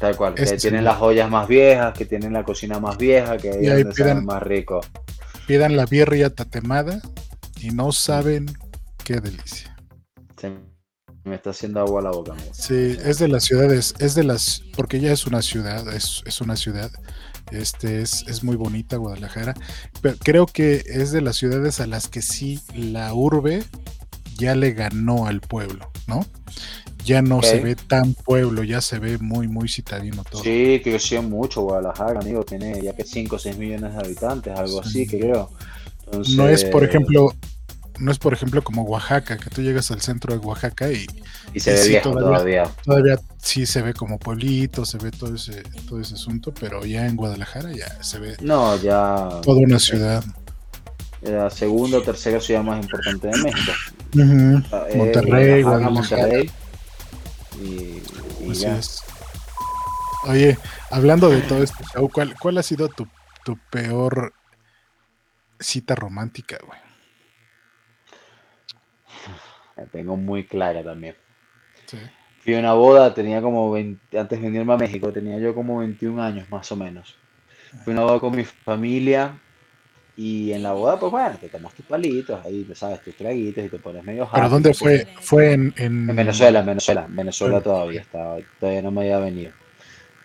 Tal cual, que Este es tienen las joyas más viejas, que tienen la cocina más vieja, que ahí pidan- más rico. Pidan la birria tatemada y no saben qué delicia. Se me está haciendo agua la boca, amigo. Sí, es de las ciudades, es de las, porque ya es una ciudad, es, es una ciudad, este es, es muy bonita Guadalajara, pero creo que es de las ciudades a las que sí la urbe ya le ganó al pueblo, ¿no? Ya no se ve tan pueblo, ya se ve muy, muy citadino todo. Sí, creció mucho Guadalajara, amigo. Tiene ya que 5 o 6 millones de habitantes, algo Sí. así, creo. Entonces, No es, por ejemplo, no es, por ejemplo, como Oaxaca, que tú llegas al centro de Oaxaca y Y se y ve sí, viejo todavía- todavía. todavía sí se ve como pueblito, se ve todo ese, todo ese asunto, pero ya en Guadalajara ya se ve No, ya. toda una ciudad. La segunda o tercera ciudad más importante de México. Eh, Monterrey, Guadalajara, Guadalajara. Monterrey. Y, y Así ya. es. Oye, hablando de todo este show, ¿cuál, cuál ha sido tu, tu peor cita romántica, güey? La tengo muy clara también. Sí. Fui a una boda, tenía como 20, antes de venirme a México, tenía yo como 21 años más o menos. Fui a una boda con mi familia y en la boda, pues bueno, te tomas tus palitos, ahí, tú sabes, tus traguitos y te pones medio ¿Pero happy, dónde porque- fue? ¿Fue en, en... En Venezuela, en Venezuela, en Venezuela Bueno, todavía estaba, todavía no me había venido.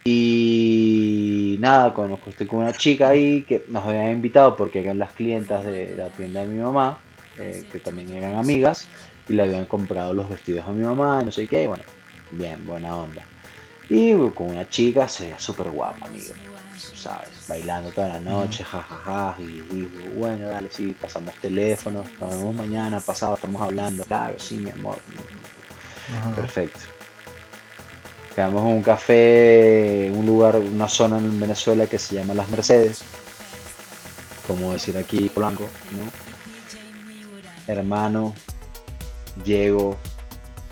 Y nada, conozco estoy con una chica ahí que nos habían invitado porque eran las clientas de la tienda de mi mamá, eh, que también eran amigas, y le habían comprado los vestidos a mi mamá, y no sé qué, y bueno, bien, buena onda. Y con una chica, se veía súper guapa, amigo, ¿sabes? Bailando toda la noche, jajaja, y, y bueno, dale, sí, pasamos teléfonos, nos vemos mañana, pasado, estamos hablando, claro, sí, mi amor. Ajá. Perfecto. Quedamos en un café, un lugar, una zona en Venezuela que se llama Las Mercedes. Como decir aquí Polanco, ¿no? Hermano, llego,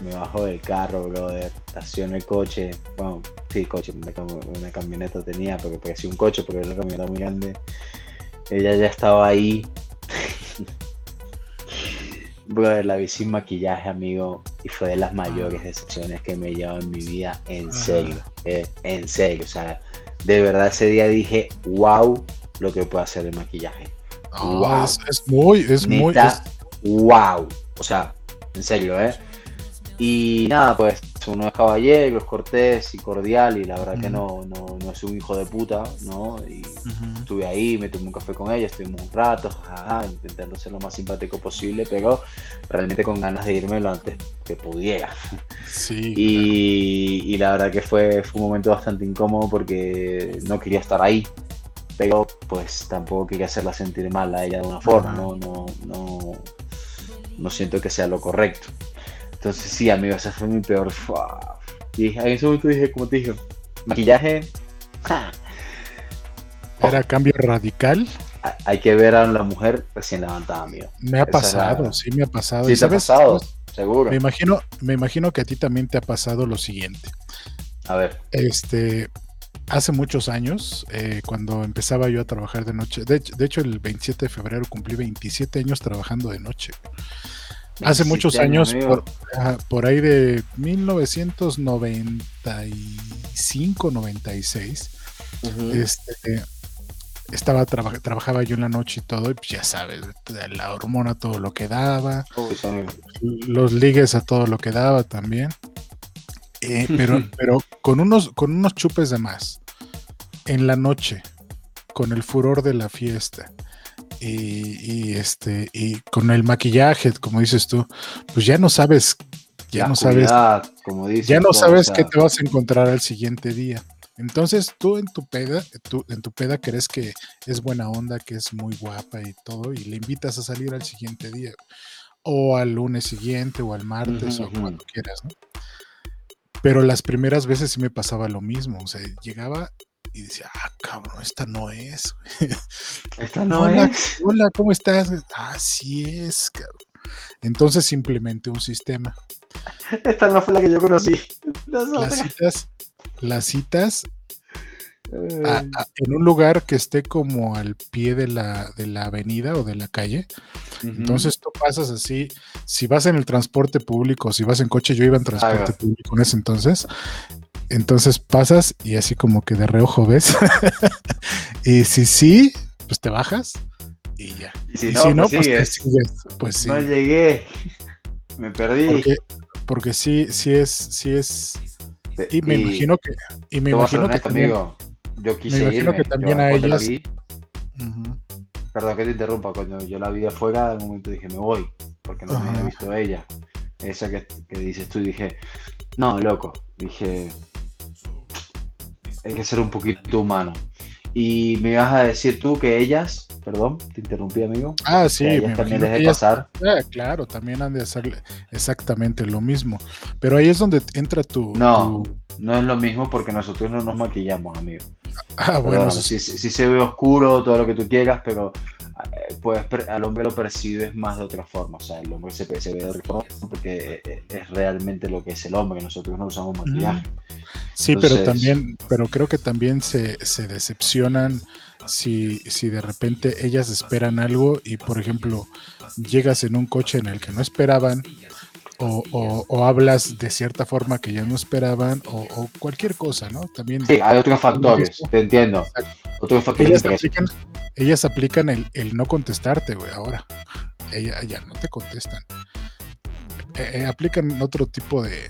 me bajo del carro, brother, estaciono el coche. Bueno, sí, coche, una, cam- una camioneta tenía, pero parecía un coche porque era una camioneta muy grande. Ella ya estaba ahí. (laughs) Brother, la vi sin maquillaje, amigo, y fue de las mayores decepciones que me he llevado en mi vida, en Ajá. serio, eh, en serio, o sea, de verdad ese día dije, wow, lo que puede hacer el maquillaje, Wow. es, es muy, es muy... es- wow, o sea, en serio, eh, y nada, pues uno es caballero, es cortés y cordial, y la verdad que Ujú. no, no, no es un hijo de puta, ¿no? Y Ujú. estuve ahí, me tomé un café con ella, estuvimos un rato, jajaja, intentando ser lo más simpático posible, pero realmente con ganas de irme lo antes que pudiera. Sí. (laughs) Y, y la verdad que fue, fue un momento bastante incómodo porque no quería estar ahí, pero pues tampoco quería hacerla sentir mal a ella de una forma, Ajá. no, no, no, no siento que sea lo correcto. Entonces sí, amigo, esa fue mi peor. Y en ese momento dije, como te dije, maquillaje, ja, Era cambio radical. ha- hay que ver a la mujer recién levantada, amigo. Me ha Esa pasado, sí me ha pasado. Sí, ¿Y te ha pasado, seguro. Me imagino, me imagino que a ti también te ha pasado lo siguiente. A ver, Este, hace muchos años, eh, cuando empezaba yo a trabajar de noche, de, hecho- de hecho el 27 de febrero cumplí 27 años trabajando de noche. Hace 27 muchos años, por, ahí de 1995, 96, Ujú. este, estaba traba- trabajaba yo en la noche y todo, y pues ya sabes, la hormona todo lo que daba, los ligues a todo lo que daba también. Eh, pero, (laughs) pero con unos, con unos chupes de más. En la noche. con el furor de la fiesta y, y, este y con el maquillaje, como dices tú, pues ya no sabes, ya La no sabes, como dices, ya no sabes qué te vas a encontrar al siguiente día. Entonces tú en tu peda, tú, en tu peda crees que es buena onda, que es muy guapa y todo, y le invitas a salir al siguiente día, o al lunes siguiente, o al martes, o cuando quieras, ¿no? Pero las primeras veces sí me pasaba lo mismo, o sea, llegaba y decía, ah, cabrón, esta no es. (laughs) Esta no hola, es. hola, ¿cómo estás? Así es, cabrón. Entonces implementé un sistema. (laughs) Esta no fue la que yo conocí. (laughs) Las citas, las citas a- a- en un lugar que esté como al pie de la, de la avenida o de la calle. Entonces tú pasas así, si vas en el transporte público, si vas en coche, yo iba en transporte público en ese entonces. Entonces pasas y así como que de reojo ves. (laughs) y si sí, pues te bajas y ya. Y si y no, si no, pues pues te sigues. sigues. Pues sí. No llegué. Me perdí. Porque, porque sí, sí es, sí es. Y me imagino que, y me imagino que también, amigo. Yo quise imagino irme. que también Yo a ellas- vi- perdón que te interrumpa, cuando yo la vi afuera, de un momento dije, me voy, porque no me había visto ella. Esa que, que dices tú, y dije, no, loco, dije, hay que ser un poquito humano. Y me ibas a decir tú que ellas, perdón, te interrumpí, amigo. Ah, sí, que me ellas también les de ellas- pasar. Ah, claro, también han de hacer exactamente lo mismo. Pero ahí es donde entra tu. No. tu- No es lo mismo porque nosotros no nos maquillamos, amigo. Ah, bueno, eso sí. sí, sí- se ve oscuro, todo lo que tú quieras, pero eh, per- al hombre lo percibes más de otra forma. O sea, el hombre se, se ve de otra forma porque eh, es realmente lo que es el hombre. Nosotros no usamos maquillaje. Sí, pero Entonces- también, pero creo que también se, se decepcionan si, si de repente ellas esperan algo y, por ejemplo, llegas en un coche en el que no esperaban o, o- o hablas de cierta forma que ya no esperaban o, o cualquier cosa, ¿no? También Sí, hay otros factores, te entiendo. Otros factores ellas aplican, ellas aplican el, el no contestarte, güey, ahora. Ella, ya no te contestan. Eh, eh, aplican otro tipo de,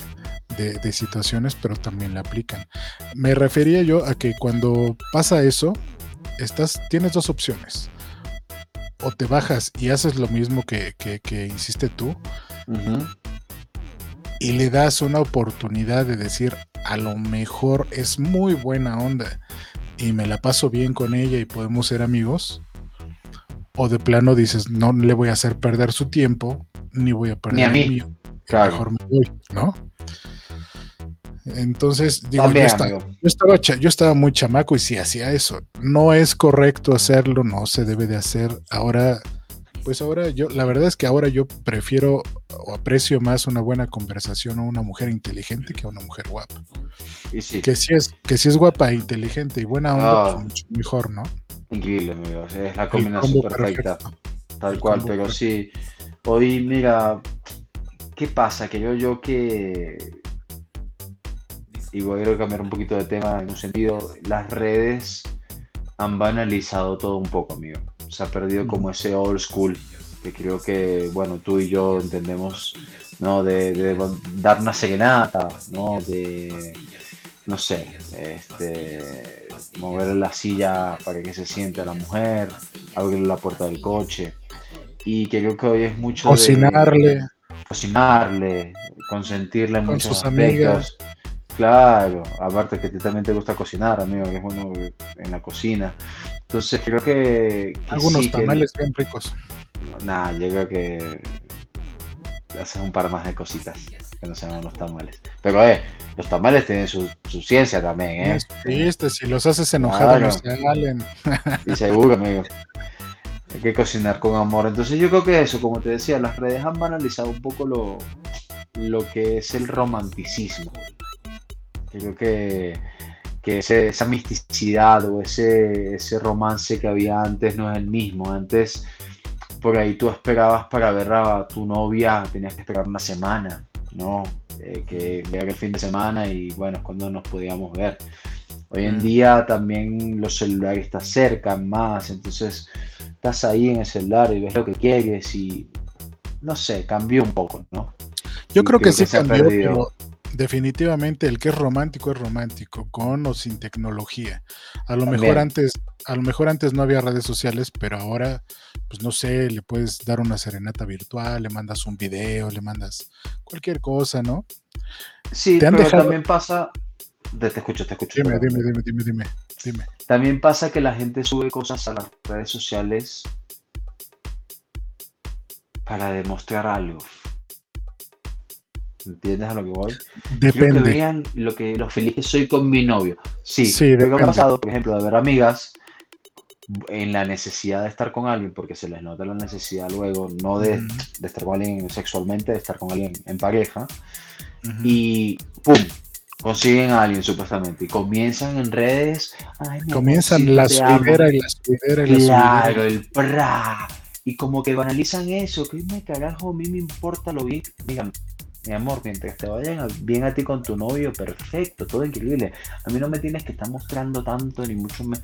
de- de situaciones, pero también la aplican. Me refería yo a que cuando pasa eso, estás, tienes dos opciones. O te bajas y haces lo mismo que, que, que hiciste tú y le das una oportunidad de decir, a lo mejor es muy buena onda y me la paso bien con ella y podemos ser amigos. O de plano dices, no le voy a hacer perder su tiempo, ni voy a perder Ni a mí. el mío. Claro. Mejor me voy, ¿no? Entonces, digo, También, yo, esta- amigo. yo estaba, yo estaba muy chamaco y sí hacía eso. No es correcto hacerlo, no se debe de hacer. Ahora, pues ahora yo, la verdad es que ahora yo prefiero o aprecio más una buena conversación o una mujer inteligente que a una mujer guapa. Y sí, Que si es, que si es guapa, e inteligente y buena onda, Ah. pues mucho mejor, ¿no? increíble, amigo. Es la combinación perfecta. perfecto. Tal El cual, pero perfecto. sí. Hoy, mira, ¿qué pasa? Que yo, yo que. Y voy a cambiar un poquito de tema en un sentido. Las redes han banalizado todo un poco, amigo. Se ha perdido como ese old school que creo que, bueno, tú y yo entendemos, ¿no? De, de dar una serenata, ¿no? De, no sé, este, mover la silla para que se siente a la mujer, abrir la puerta del coche. Y que creo que hoy es mucho de- Cocinarle. cocinarle, consentirle en Con muchos sus amigas. Claro, aparte que a ti también te gusta cocinar, amigo, que es bueno en la cocina. Entonces creo que, que Algunos sí, que- tamales bien ricos. Nada, yo creo que haces un par más de cositas que no sean los tamales. Pero eh, los tamales tienen su, su ciencia también, ¿eh? Viste, si los haces enojar no Claro. salen. Y seguro, amigo. Hay que cocinar con amor. Entonces yo creo que eso, como te decía, las redes han banalizado un poco lo, lo que es el romanticismo. Yo creo que, que ese- esa misticidad o ese, ese romance que había antes no es el mismo. Antes por ahí tú esperabas para ver a tu novia, tenías que esperar una semana, ¿no? Eh, que llegara el fin de semana y bueno, es cuando nos podíamos ver. Hoy en Mm. día también los celulares te acercan más, entonces estás ahí en el celular y ves lo que quieres y no sé, cambió un poco, ¿no? Yo creo que sí que ha cambió, pero definitivamente el que es romántico es romántico, con o sin tecnología. A lo También. mejor antes, a lo mejor antes no había redes sociales, pero ahora, pues no sé, le puedes dar una serenata virtual, le mandas un video, le mandas cualquier cosa, ¿no? Sí, ¿Te han pero dejado- también pasa. Te, escucho, te escucho. Dime, dime, dime, dime, dime, dime. También pasa que la gente sube cosas a las redes sociales para demostrar algo. ¿Entiendes a lo que voy? Quiero que Depende. vean lo que lo feliz que soy con mi novio. Sí, Sí, lo que depende. ha pasado, por ejemplo, de ver amigas en la necesidad de estar con alguien, porque se les nota la necesidad luego, no de, Ujú, de estar con alguien sexualmente, de estar con alguien en pareja, ujú. y ¡pum! Consiguen a alguien supuestamente y comienzan en redes. "Ay, mi Comienzan amorcito, la te amo". subidera y la subidera y la subidera. Claro, el pra. Y como que banalizan eso, que me carajo, a mí me importa lo bien. Digan, mi amor, mientras te vayan a- bien a ti con tu novio, perfecto, todo increíble. A mí no me tienes que estar mostrando tanto, ni mucho me-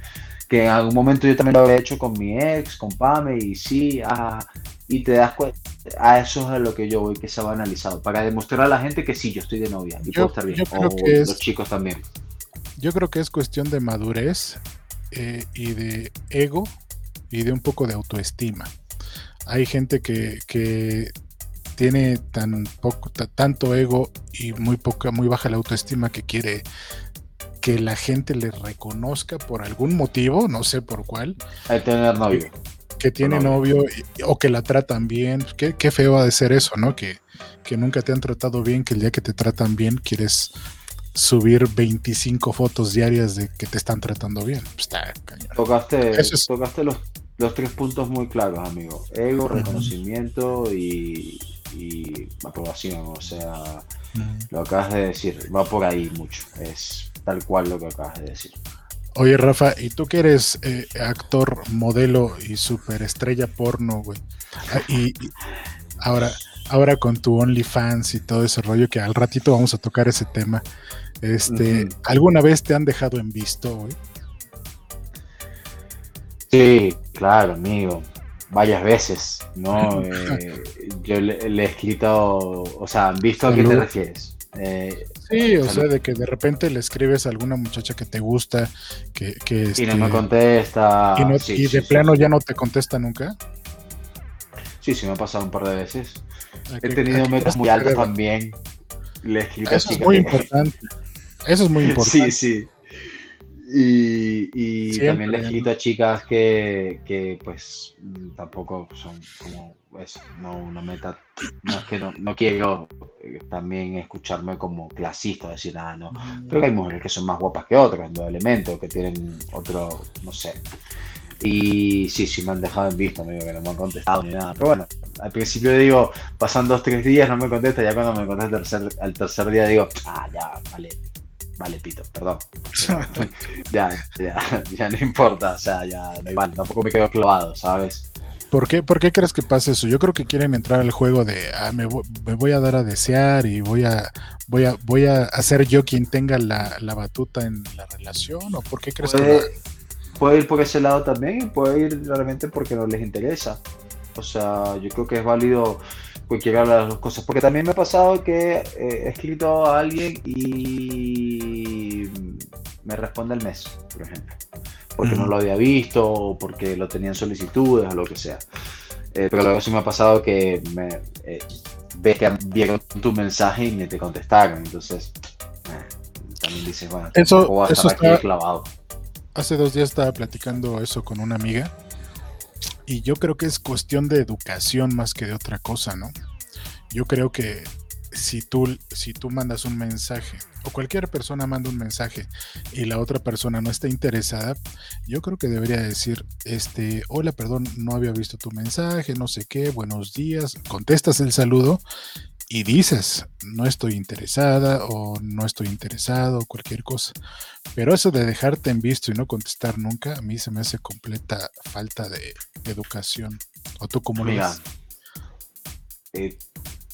Que en algún momento yo también lo había hecho con mi ex, con Pame, y sí, ah, y te das cuenta, a eso es a lo que yo voy, que se ha banalizado, para demostrar a la gente que sí, yo estoy de novia y Yo- puedo estar bien. o es- los chicos también. Yo creo que es cuestión de madurez eh, y de ego y de un poco de autoestima. Hay gente que, que tiene tan poco, ta- tanto ego y muy poca, muy baja la autoestima que quiere que la gente le reconozca por algún motivo, no sé por cuál, Hay que tener novio. que tiene novio. novio y- o que la tratan bien. Qué, qué feo ha de ser eso, ¿no? Que, que nunca te han tratado bien, que el día que te tratan bien quieres subir 25 fotos diarias de que te están tratando bien. Pues está cañón. Tocaste, es- tocaste los, los tres puntos muy claros, amigo. Ego, reconocimiento y, y aprobación. O sea, lo acabas de decir, va por ahí mucho. Es tal cual lo que acabas de decir. Oye, Rafa, ¿y tú que eres eh, actor, modelo y superestrella porno, güey? Ah, Y, y ahora, ahora con tu OnlyFans y todo ese rollo, que al ratito vamos a tocar ese tema. Este. ¿alguna vez te han dejado en visto, güey? Sí, claro, amigo. Varias veces, ¿no? (laughs) Eh, yo le, le he escrito, o sea, ¿visto a qué te refieres? Eh, Sí, o Salud. sea, de que de repente le escribes a alguna muchacha que te gusta, que, que y no este, me contesta. y no- Sí, y sí, de sí, plano sí. ya no te contesta nunca. Sí, sí, me ha pasado un par de veces. ¿A He tenido metas muy altas también. Le he escrito a Eso es muy importante. Eso es muy (laughs) Sí, importante. sí. Y, y Siempre, también le he ¿no? escrito a chicas que, que, pues mm, tampoco son como eso, no una meta. No es que no, no quiero eh, también escucharme como clasista, decir, ah, no. Creo que hay mujeres que son más guapas que otras, indudablemente, o que tienen otro, no sé. Y sí, sí me han dejado en visto, amigo, que no me han contestado ni nada. Pero bueno, al principio digo, pasan dos, tres días, no me contesta, ya cuando me contesta el tercer, al tercer día digo, ah, ya, vale, vale, pito, perdón. (laughs) ya, ya, ya no importa, o sea, ya da igual, tampoco me quedo clavado, ¿sabes? ¿Por qué, ¿Por qué crees que pasa eso? Yo creo que quieren entrar al juego de ah, me, vo- me voy a dar a desear y voy a voy a voy a hacer yo quien tenga la, la batuta en la relación o por qué crees que Puede, lo- puede ir por ese lado también y puede ir realmente porque no les interesa. O sea, yo creo que es válido cualquiera de las dos cosas. Porque también me ha pasado que eh, he escrito a alguien y me responde el mes, por ejemplo. Porque no lo había visto o porque lo tenían solicitudes o lo que sea. Eh, pero luego sí me ha pasado que me eh, ves que vieron tu mensaje y ni te contestaron. Entonces, eh, también dices, bueno, Eso- eso está- clavado. hace dos días estaba platicando eso con una amiga y yo creo que es cuestión de educación más que de otra cosa, ¿no? Yo creo que si tú, si tú mandas un mensaje o cualquier persona manda un mensaje y la otra persona no está interesada, yo creo que debería decir, este, hola, perdón, no había visto tu mensaje, no sé qué, buenos días, contestas el saludo y dices, no estoy interesada o no estoy interesado, cualquier cosa. Pero eso de dejarte en visto y no contestar nunca, a mí se me hace completa falta de educación. ¿O tú cómo lo ves? eh,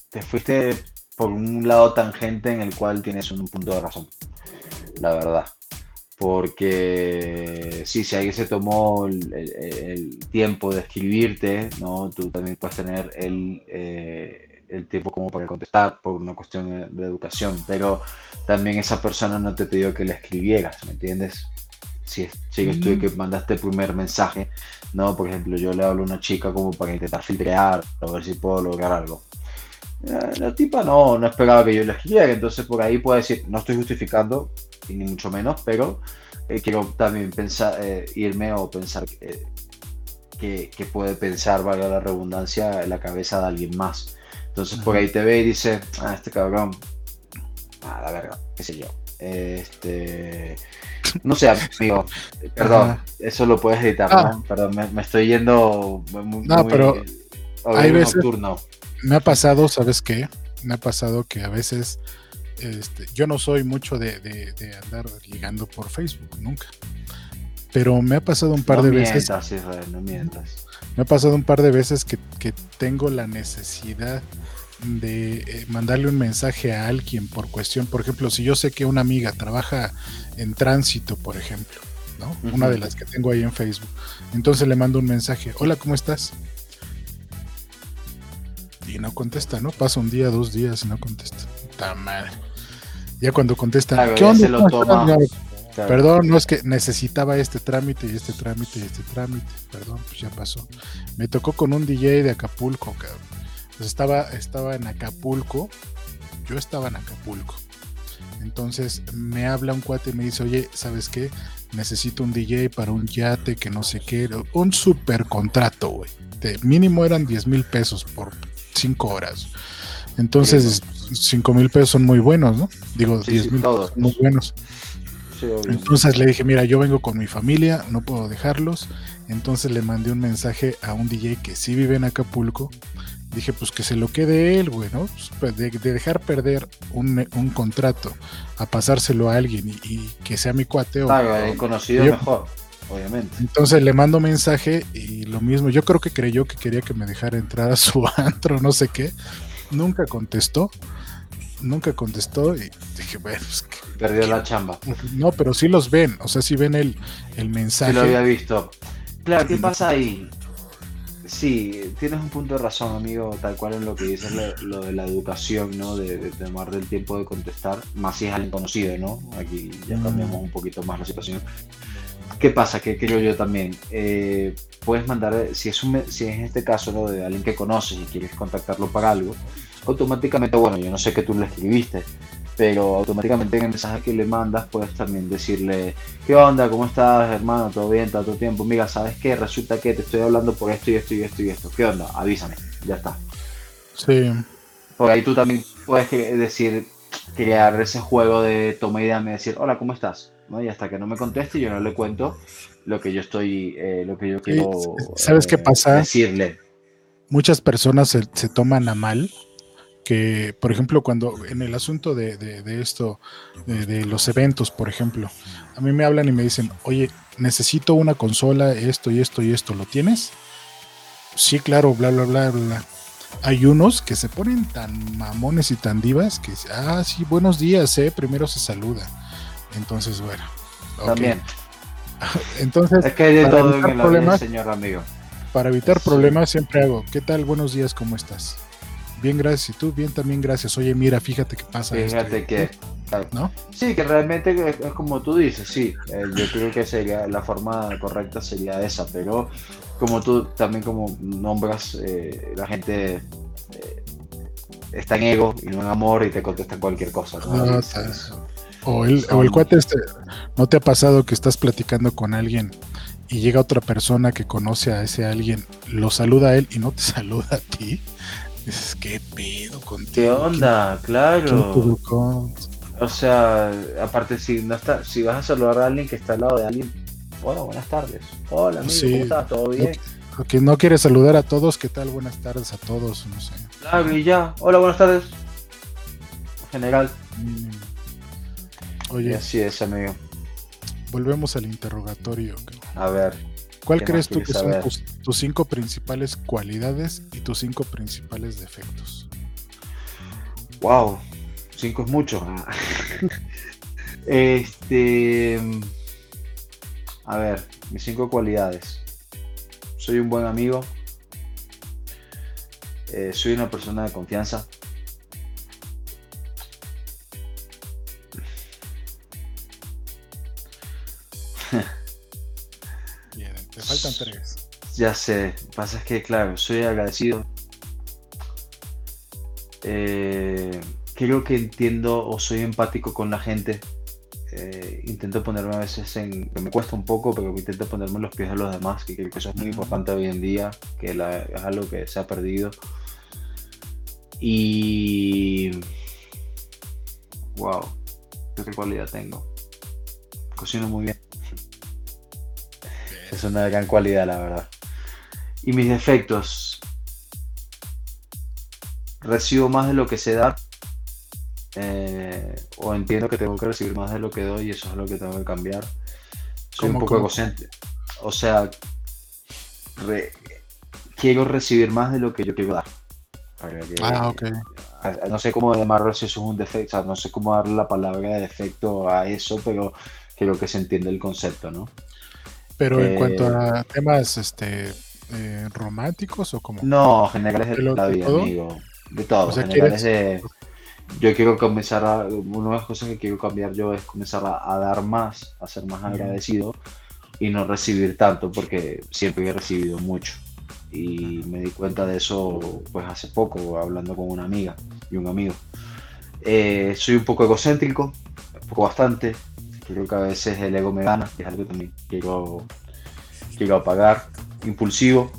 te fuiste por un lado tangente en el cual tienes un punto de razón, la verdad. Porque sí, si alguien se tomó el, el- el tiempo de escribirte, ¿no? Tú también puedes tener el, eh, el tiempo como para contestar por una cuestión de, educación, pero también esa persona no te pidió que le escribieras, ¿me entiendes? Si, si tú que mandaste el primer mensaje, ¿no? Por ejemplo, yo le hablo a una chica como para intentar filtrear, a ver si puedo lograr algo. Eh, la tipa no, no esperaba que yo le escribiera, entonces por ahí puedo decir, no estoy justificando, ni mucho menos, pero eh, quiero también pensar, eh, irme o pensar que, que, puede pensar, valga la redundancia, en la cabeza de alguien más. Entonces por ahí te ve y dice, ah, este cabrón, ah, la verga, qué sé yo. Este, no sé, amigo, (laughs) perdón, eso lo puedes editar, ¿no? Ah. Perdón, me, estoy yendo muy, no, pero hay veces, nocturno. Me ha pasado, ¿sabes qué? Me ha pasado que a veces este, yo no soy mucho de, andar ligando por Facebook, nunca. Pero me ha pasado un par de veces. no mientas. Me ha pasado un par de veces que, tengo la necesidad de eh, mandarle un mensaje a alguien por cuestión, por ejemplo, si yo sé que una amiga trabaja en tránsito, por ejemplo, ¿no? Una de las que tengo ahí en Facebook. Entonces le mando un mensaje, hola, ¿cómo estás? Y no contesta, ¿no? Pasa un día, dos días y no contesta. Está madre. Ya cuando contestan, ¿qué onda? Perdón, no es que necesitaba este trámite y este trámite y este trámite. Perdón, pues ya pasó. Me tocó con un DJ de Acapulco, cabrón. Pues estaba, estaba en Acapulco. Yo estaba en Acapulco. Entonces me habla un cuate y me dice, oye, ¿sabes qué? Necesito un DJ para un yate que no sé qué. Un super contrato, güey. De mínimo eran 10 mil pesos por 5 horas. Entonces, 5 mil pesos son muy buenos, ¿no? Digo, 10 mil son muy buenos. Entonces le dije, mira, yo vengo con mi familia, no puedo dejarlos. Entonces le mandé un mensaje a un DJ que sí vive en Acapulco. Dije, pues que se lo quede él, güey, ¿no? Pues, de, dejar perder un, contrato a pasárselo a alguien y, que sea mi cuate. o, conocido mejor, obviamente. Entonces le mando mensaje y lo mismo. Yo creo que creyó que quería que me dejara entrar a su (laughs) antro, no sé qué nunca contestó. Nunca contestó y dije, bueno, pues Perdió la chamba. No, pero sí los ven, o sea, sí ven el, el mensaje. Sí lo había visto. Claro, ¿qué pasa ahí? Sí, tienes un punto de razón, amigo, tal cual en lo que dices, lo, de la educación, ¿no? De, de, tomar del tiempo de contestar, más si es alguien conocido, ¿no? Aquí ya mm. cambiamos un poquito más la situación. ¿Qué pasa? Que creo yo también. Eh, puedes mandar, si es, un, si es en este caso ¿no? de alguien que conoces y quieres contactarlo para algo, automáticamente, bueno, yo no sé que tú le escribiste, pero automáticamente en el mensaje que le mandas puedes también decirle, ¿qué onda? ¿Cómo estás, hermano? ¿Todo bien? ¿Todo tiempo? Mira, ¿sabes qué? Resulta que te estoy hablando por esto y esto y esto y esto. ¿Qué onda? Avísame, ya está. Sí. Por ahí tú también puedes decir, crear ese juego de toma idea, me decir, hola, ¿cómo estás? Y hasta que no me conteste, yo no le cuento lo que yo estoy, eh, lo que yo quiero ¿Sabes qué pasa? decirle. Muchas personas se, toman a mal que, por ejemplo, cuando en el asunto de, esto, de, los eventos, por ejemplo, a mí me hablan y me dicen, oye, necesito una consola, esto y esto y esto, ¿lo tienes? Sí, claro, bla, bla, bla, bla. Hay unos que se ponen tan mamones y tan divas que, ah, sí, buenos días, eh, primero se saluda entonces, bueno. También. (laughs) Entonces, es que de todo en problemas, señor amigo. Para evitar problemas siempre hago, ¿qué tal? Buenos días, ¿cómo estás? Bien, gracias. Y tú, bien, también gracias. Oye, mira, fíjate qué pasa. Fíjate que... ¿No? Sí, que realmente es, como tú dices, sí. Eh, yo creo que sería la forma correcta sería esa, pero como tú también como nombras, eh, la gente eh, está en ego y no en amor y te contesta cualquier cosa. ¿no? O el, o el cuate este, ¿no te ha pasado que estás platicando con alguien y llega otra persona que conoce a ese alguien, lo saluda a él y no te (laughs) saluda a ti? Dices, ¿qué pedo contigo? ¿Qué onda? claro. O sea, aparte si no está, si vas a saludar a alguien que está al lado de alguien, bueno, buenas tardes. Hola amigo, ¿cómo estás? ¿Todo bien? Que no quiere saludar a todos, ¿qué tal? Buenas tardes a todos, no sé. Claro, y ya. Hola, buenas tardes. General. Mm. Oye. así es, amigo. Volvemos al interrogatorio. A ver. ¿Cuál crees tú que son tus, cinco principales cualidades y tus cinco principales defectos? Wow, cinco es mucho. (laughs) este. A ver, mis cinco cualidades. Soy un buen amigo. eh, soy una persona de confianza. (laughs) Faltan tres. Ya sé, pasa es que, claro, soy agradecido. Eh, creo que entiendo o soy empático con la gente. Eh, intento ponerme a veces en. que me cuesta un poco, pero intento ponerme en los pies de los demás, que creo que eso es muy importante hoy en día, que es algo que se ha perdido. Y. ¡Wow! ¿Qué cualidad tengo? Cocino muy bien. Es una gran cualidad, la verdad. Y mis defectos. Recibo más de lo que se da. eh, o entiendo que tengo que recibir más de lo que doy y eso es lo que tengo que cambiar. Soy un ¿Cómo, poco egocéntrico. O sea, re- quiero recibir más de lo que yo quiero dar. Que- Ah, ok. a- no sé cómo llamarlo si eso es un defecto, o sea, no sé cómo darle la palabra de defecto a eso, pero creo que se entiende el concepto, ¿no? Pero en Eh, cuanto a temas este eh, románticos o como No, generales de ¿De la vida, todo? amigo. De todo, O sea, generales ¿quieres- de... Yo quiero comenzar a... Una de las cosas que quiero cambiar yo es comenzar a, a dar más, a ser más agradecido y no recibir tanto porque siempre he recibido mucho. Y me di cuenta de eso pues hace poco, hablando con una amiga y un amigo. Eh, soy un poco egocéntrico, un poco bastante. Creo que a veces el ego me gana, que es algo que también quiero, quiero apagar. Impulsivo,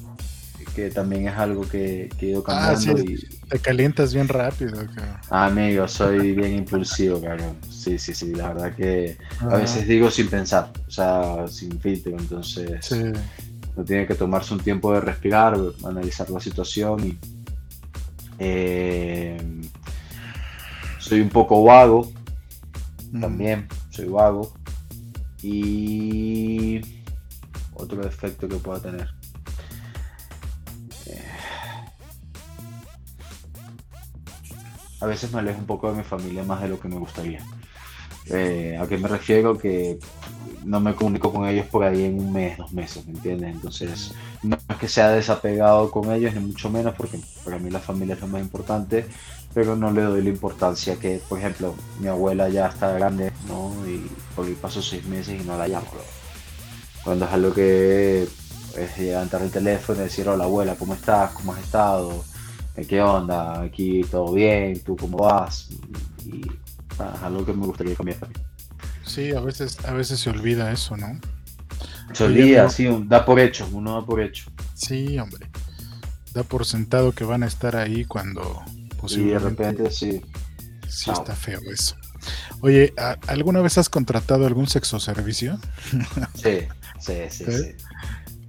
que también es algo que, que he ido Ah, cambiando. sí. y, te calientas bien rápido. cabrón. Amigo, soy bien impulsivo, cabrón. Sí, sí, sí, la verdad que a Ajá, veces digo sin pensar, o sea, sin filtro, entonces sí. uno tiene que tomarse un tiempo de respirar, analizar la situación y eh, soy un poco vago, Mm. también soy vago y otro defecto que pueda tener. Eh, A veces me alejo un poco de mi familia más de lo que me gustaría. Eh, ¿A qué me refiero? Que no me comunico con ellos por ahí en un mes, dos meses, ¿me entiendes? Entonces, no es que sea desapegado con ellos, ni mucho menos, porque para mí la familia es lo más importante, pero no le doy la importancia que, por ejemplo, mi abuela ya está grande, ¿no? Y por ahí paso seis meses y no la llamo. Cuando es algo que es levantar el teléfono y decir, hola abuela, ¿cómo estás? ¿Cómo has estado? Eh, ¿Qué onda? Aquí todo bien, ¿tú cómo vas? Y nada, es algo que me gustaría cambiar también. Sí, a veces, a veces se olvida eso, ¿no? Se olvida, amigo. sí, un- da por hecho, uno da por hecho. Sí, hombre. Da por sentado que van a estar ahí cuando Y de repente sí. sí está feo eso. Oye, ¿a- ¿alguna vez has contratado algún sexo servicio? (laughs) Sí, sí, sí, ¿Eh? sí.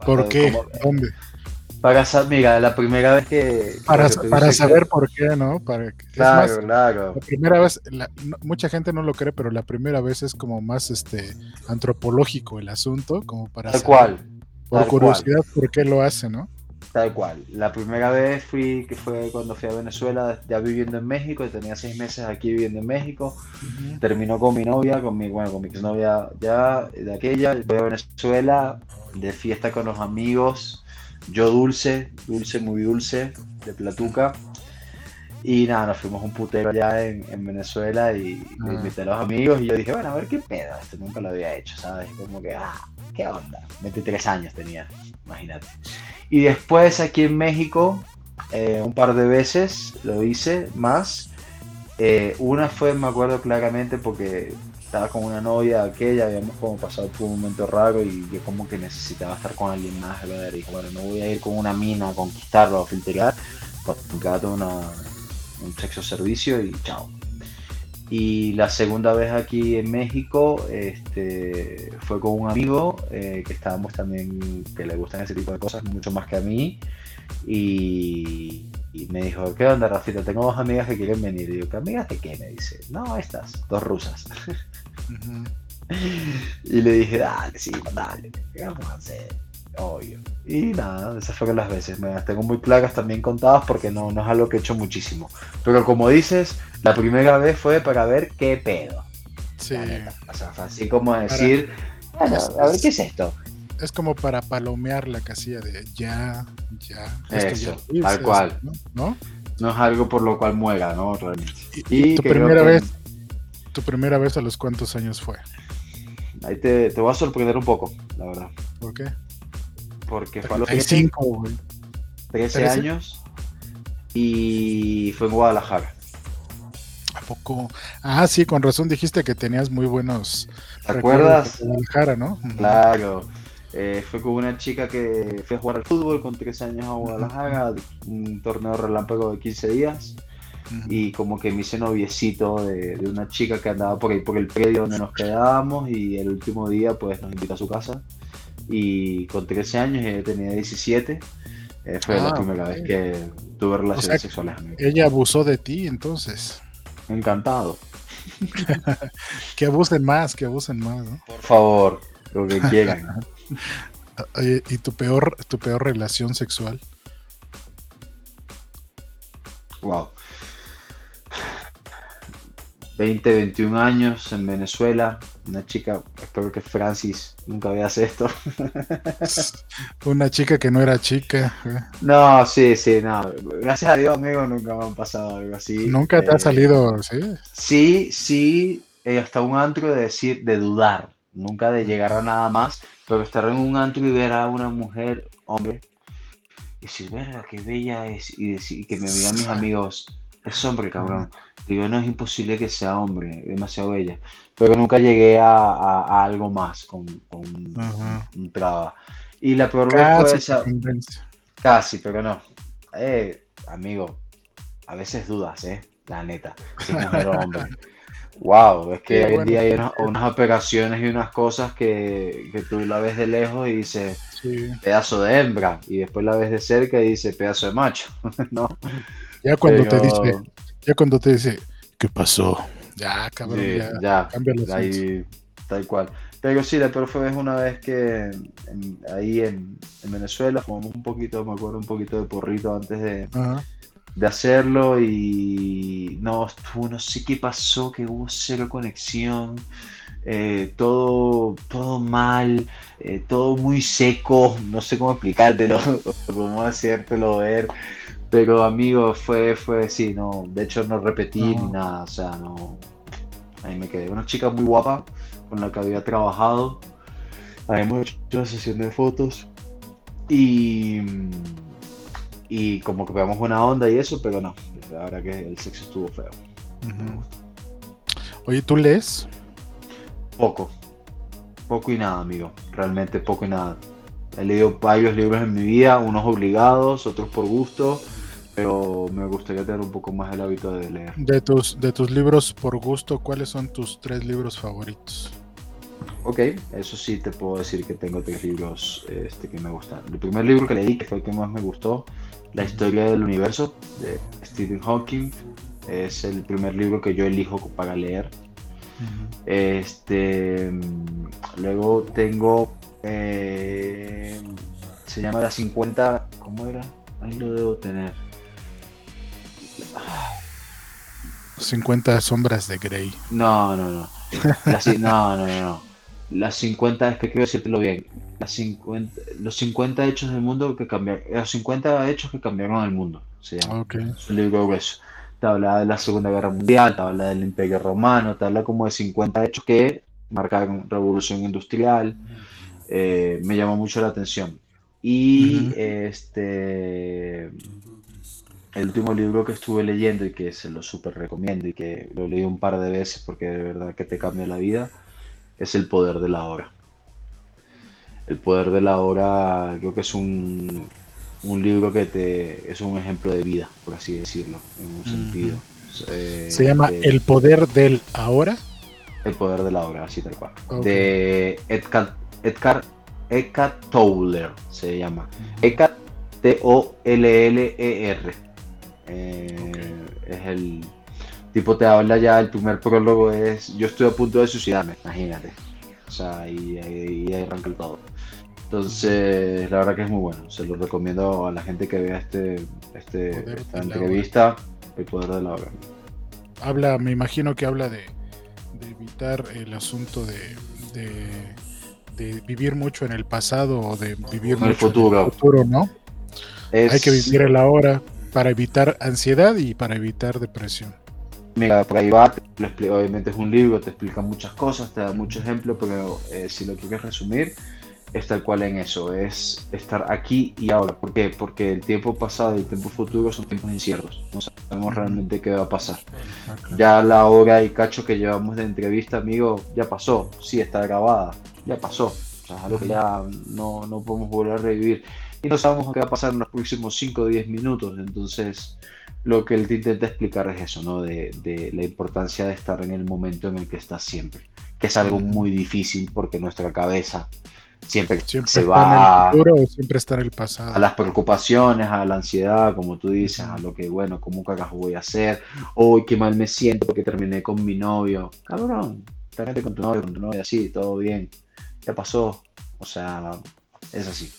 ¿Por Para- qué? como- ¿Dónde? Para saber, mira, la primera vez que. Para, que para que- saber por qué, ¿no? Para es Claro, más, claro. la primera vez, la- no- mucha gente no lo cree, pero la primera vez es como más este antropológico el asunto, como para Tal saber, cual, por tal curiosidad por qué lo hace, ¿no? Tal cual. La primera vez fui, que fue cuando fui a Venezuela, ya viviendo en México, tenía seis meses aquí viviendo en México. terminó con mi novia, con mi, bueno, con mi exnovia ya de aquella, voy a Venezuela de fiesta con los amigos, yo dulce, dulce, muy dulce, de Platuca. Y nada, nos fuimos un putero allá en, en Venezuela y Ah. invité a los amigos y yo dije, bueno, a ver qué pedo, esto nunca lo había hecho, ¿sabes? Como que, ah, ¿qué onda? 23 años tenía, imagínate. Y después aquí en México, eh, un par de veces lo hice más. Eh, una fue, me acuerdo claramente, porque estaba con una novia aquella, habíamos como pasado por un momento raro y yo como que necesitaba estar con alguien más, brother, y dije, bueno, no voy a ir con una mina a conquistarlo, a filtrar, porque todo una, un sexo servicio y chao. Y la segunda vez aquí en México este, fue con un amigo eh, que estábamos también, que le gustan ese tipo de cosas mucho más que a mí. Y, y me dijo, ¿qué onda, Rafita? Tengo dos amigas que quieren venir. Y digo, ¿qué amigas de qué? Me dice, no, estas, dos rusas. (laughs) Y le dije, dale, sí, dale, ¿qué vamos a hacer? Obvio. Y nada, esas fueron las veces. Me las tengo muy claras también contadas porque no, no es algo que he hecho muchísimo. Pero como dices, la primera vez fue para ver qué pedo. Sí, la neta. O sea, fue así como decir, bueno, a ver qué es esto. es como para palomear la casilla de ya, ya. esto Eso, ya tal cual. ¿no? No es algo por lo cual muera, ¿no? Realmente. Y, Y tu primera que- vez, tu primera vez a los cuántos años fue? Ahí te, te voy a sorprender un poco, la verdad. ¿Por qué? Porque fue a los 13, 35, güey. 13 ¿13? años y fue en Guadalajara. ¿A poco? Ah, sí, con razón dijiste que tenías muy buenos ¿Te acuerdas? de Guadalajara, ¿no? Claro. Eh, fue con una chica que fue a jugar al fútbol con 13 años a Guadalajara, un torneo relámpago de 15 días. Y como que me hice noviecito de, de una chica que andaba por ahí por el predio donde nos quedábamos y el último día pues nos invitó a su casa y con 13 años y ella tenía 17 eh, fue la Ah, primera vez que tuve relaciones sea, sexuales. Ella abusó de ti, entonces. encantado (laughs) Que abusen más, que abusen más, ¿no? por favor lo que (laughs) quieran Oye, ¿y tu peor, tu peor relación sexual? wow 20, 21 años en Venezuela una chica espero que Francis nunca veas esto (laughs) Una chica que no era chica. ¿eh? no sí sí no gracias a Dios amigo nunca me han pasado algo así Nunca te ha Eh, salido, ¿sí? Sí, sí, eh, hasta un antro de decir, de dudar, nunca de llegar a nada más, pero estar en un antro y ver a una mujer, hombre, y decir, verga, qué bella es, y, decir, y que me digan mis amigos, es hombre, cabrón. Digo, no es imposible que sea hombre, demasiado bella. Pero nunca llegué a, a- a algo más con, con un traba. Y la peor vez fue Casi esa. Casi, pero no. Eh, amigo, a veces dudas, ¿eh? La neta. Si mujer o hombre. Wow, es que Sí, hoy en bueno. día hay unas, unas operaciones y unas cosas que, que tú la ves de lejos y dices Sí. pedazo de hembra, y después la ves de cerca y dice pedazo de macho, (laughs) ¿no? Ya cuando Pero- te dice, ya cuando te dice, ¿qué pasó? Ya, cabrón, Sí, ya. ya, asunto. ahí, tal cual. Pero sí, la peor fue una vez que en- ahí en, en Venezuela fumamos un poquito, me acuerdo un poquito de porrito antes de, Ajá. de hacerlo y no, estuvo- no sé qué pasó, que hubo cero conexión, eh, todo, todo mal, eh, todo muy seco, no sé cómo explicártelo, (laughs) cómo hacértelo ver, pero amigo, fue, fue, sí, no, de hecho no repetí No. ni nada, o sea, no, ahí me quedé, una chica muy guapa con la que había trabajado, habíamos hecho una sesión de fotos y y como que pegamos buena onda y eso, pero no, la verdad que el sexo estuvo feo. Ujú. Oye, ¿tú lees? Poco, poco y nada, amigo, realmente poco y nada. He leído varios libros en mi vida, unos obligados, otros por gusto, pero me gustaría tener un poco más el hábito de leer. De tus, de tus libros por gusto, ¿cuáles son tus tres libros favoritos? Ok, eso sí te puedo decir que tengo tres libros este, que me gustan. El primer libro que leí, que fue el que más me gustó, La historia del universo, de Stephen Hawking, es el primer libro que yo elijo para leer. Este, luego tengo, eh, se llama las 50, ¿cómo era? Ahí lo debo tener. 50 sombras de Grey. No, no, no. Las no, no, no, no. Las 50, es que quiero decírtelo bien. Las 50, los 50 hechos del mundo que cambiaron, los 50 hechos que cambiaron el mundo, se llama. Ok. Es un libro grueso. Te habla de la Segunda Guerra Mundial, te habla del Imperio Romano, te habla como de 50 hechos que marcaron revolución industrial. Eh, me llamó mucho la atención. Y este el último libro que estuve leyendo y que se lo súper recomiendo y que lo leí un par de veces porque de verdad que te cambia la vida es El Poder de la Hora. El Poder de la Hora creo que es un, un libro que te es un ejemplo de vida, por así decirlo, en un sentido. Eh, Se llama de- El poder del ahora. El Poder de la Hora, así tal cual. De Edgar, Edgar Eckhart se llama. Eckhart T-O-L-L-E-R. Eh, Es el tipo te habla ya, el primer prólogo es yo estoy a punto de suicidarme, imagínate. O sea, y, ahí y ahí arranca el todo. Entonces, la verdad que es muy bueno. Se lo recomiendo a la gente que vea este, este, esta entrevista, El Poder de la Hora. Habla, me imagino que habla de, de evitar el asunto de, de de vivir mucho en el pasado o de vivir En el mucho futuro. en el futuro, ¿no? Es- Hay que vivir el ahora para evitar ansiedad y para evitar depresión. Mira, por ahí va, obviamente es un libro, te explica muchas cosas, te da muchos ejemplos, pero eh, si lo quieres resumir, es tal cual en eso, es estar aquí y ahora. ¿Por qué? Porque el tiempo pasado y el tiempo futuro son tiempos inciertos, no sabemos realmente qué va a pasar. Ya la hora y cacho que llevamos de entrevista, amigo, ya pasó, sí está grabada, ya pasó, o sea, es algo que ya no, no podemos volver a revivir. Y no sabemos qué va a pasar en los próximos 5 o 10 minutos, entonces lo que él te intenta explicar es eso, ¿no? De, de la importancia de estar en el momento en el que estás siempre, que es algo muy difícil porque nuestra cabeza siempre, Siempre se va en a, el futuro siempre está en el pasado. a las preocupaciones, a la ansiedad, como tú dices, a lo que, bueno, ¿cómo carajo voy a hacer? Hoy qué mal me siento porque terminé con mi novio. Cabrón, terminaste con tu novio, con tu novia, así, todo bien. Ya pasó. O sea, es así.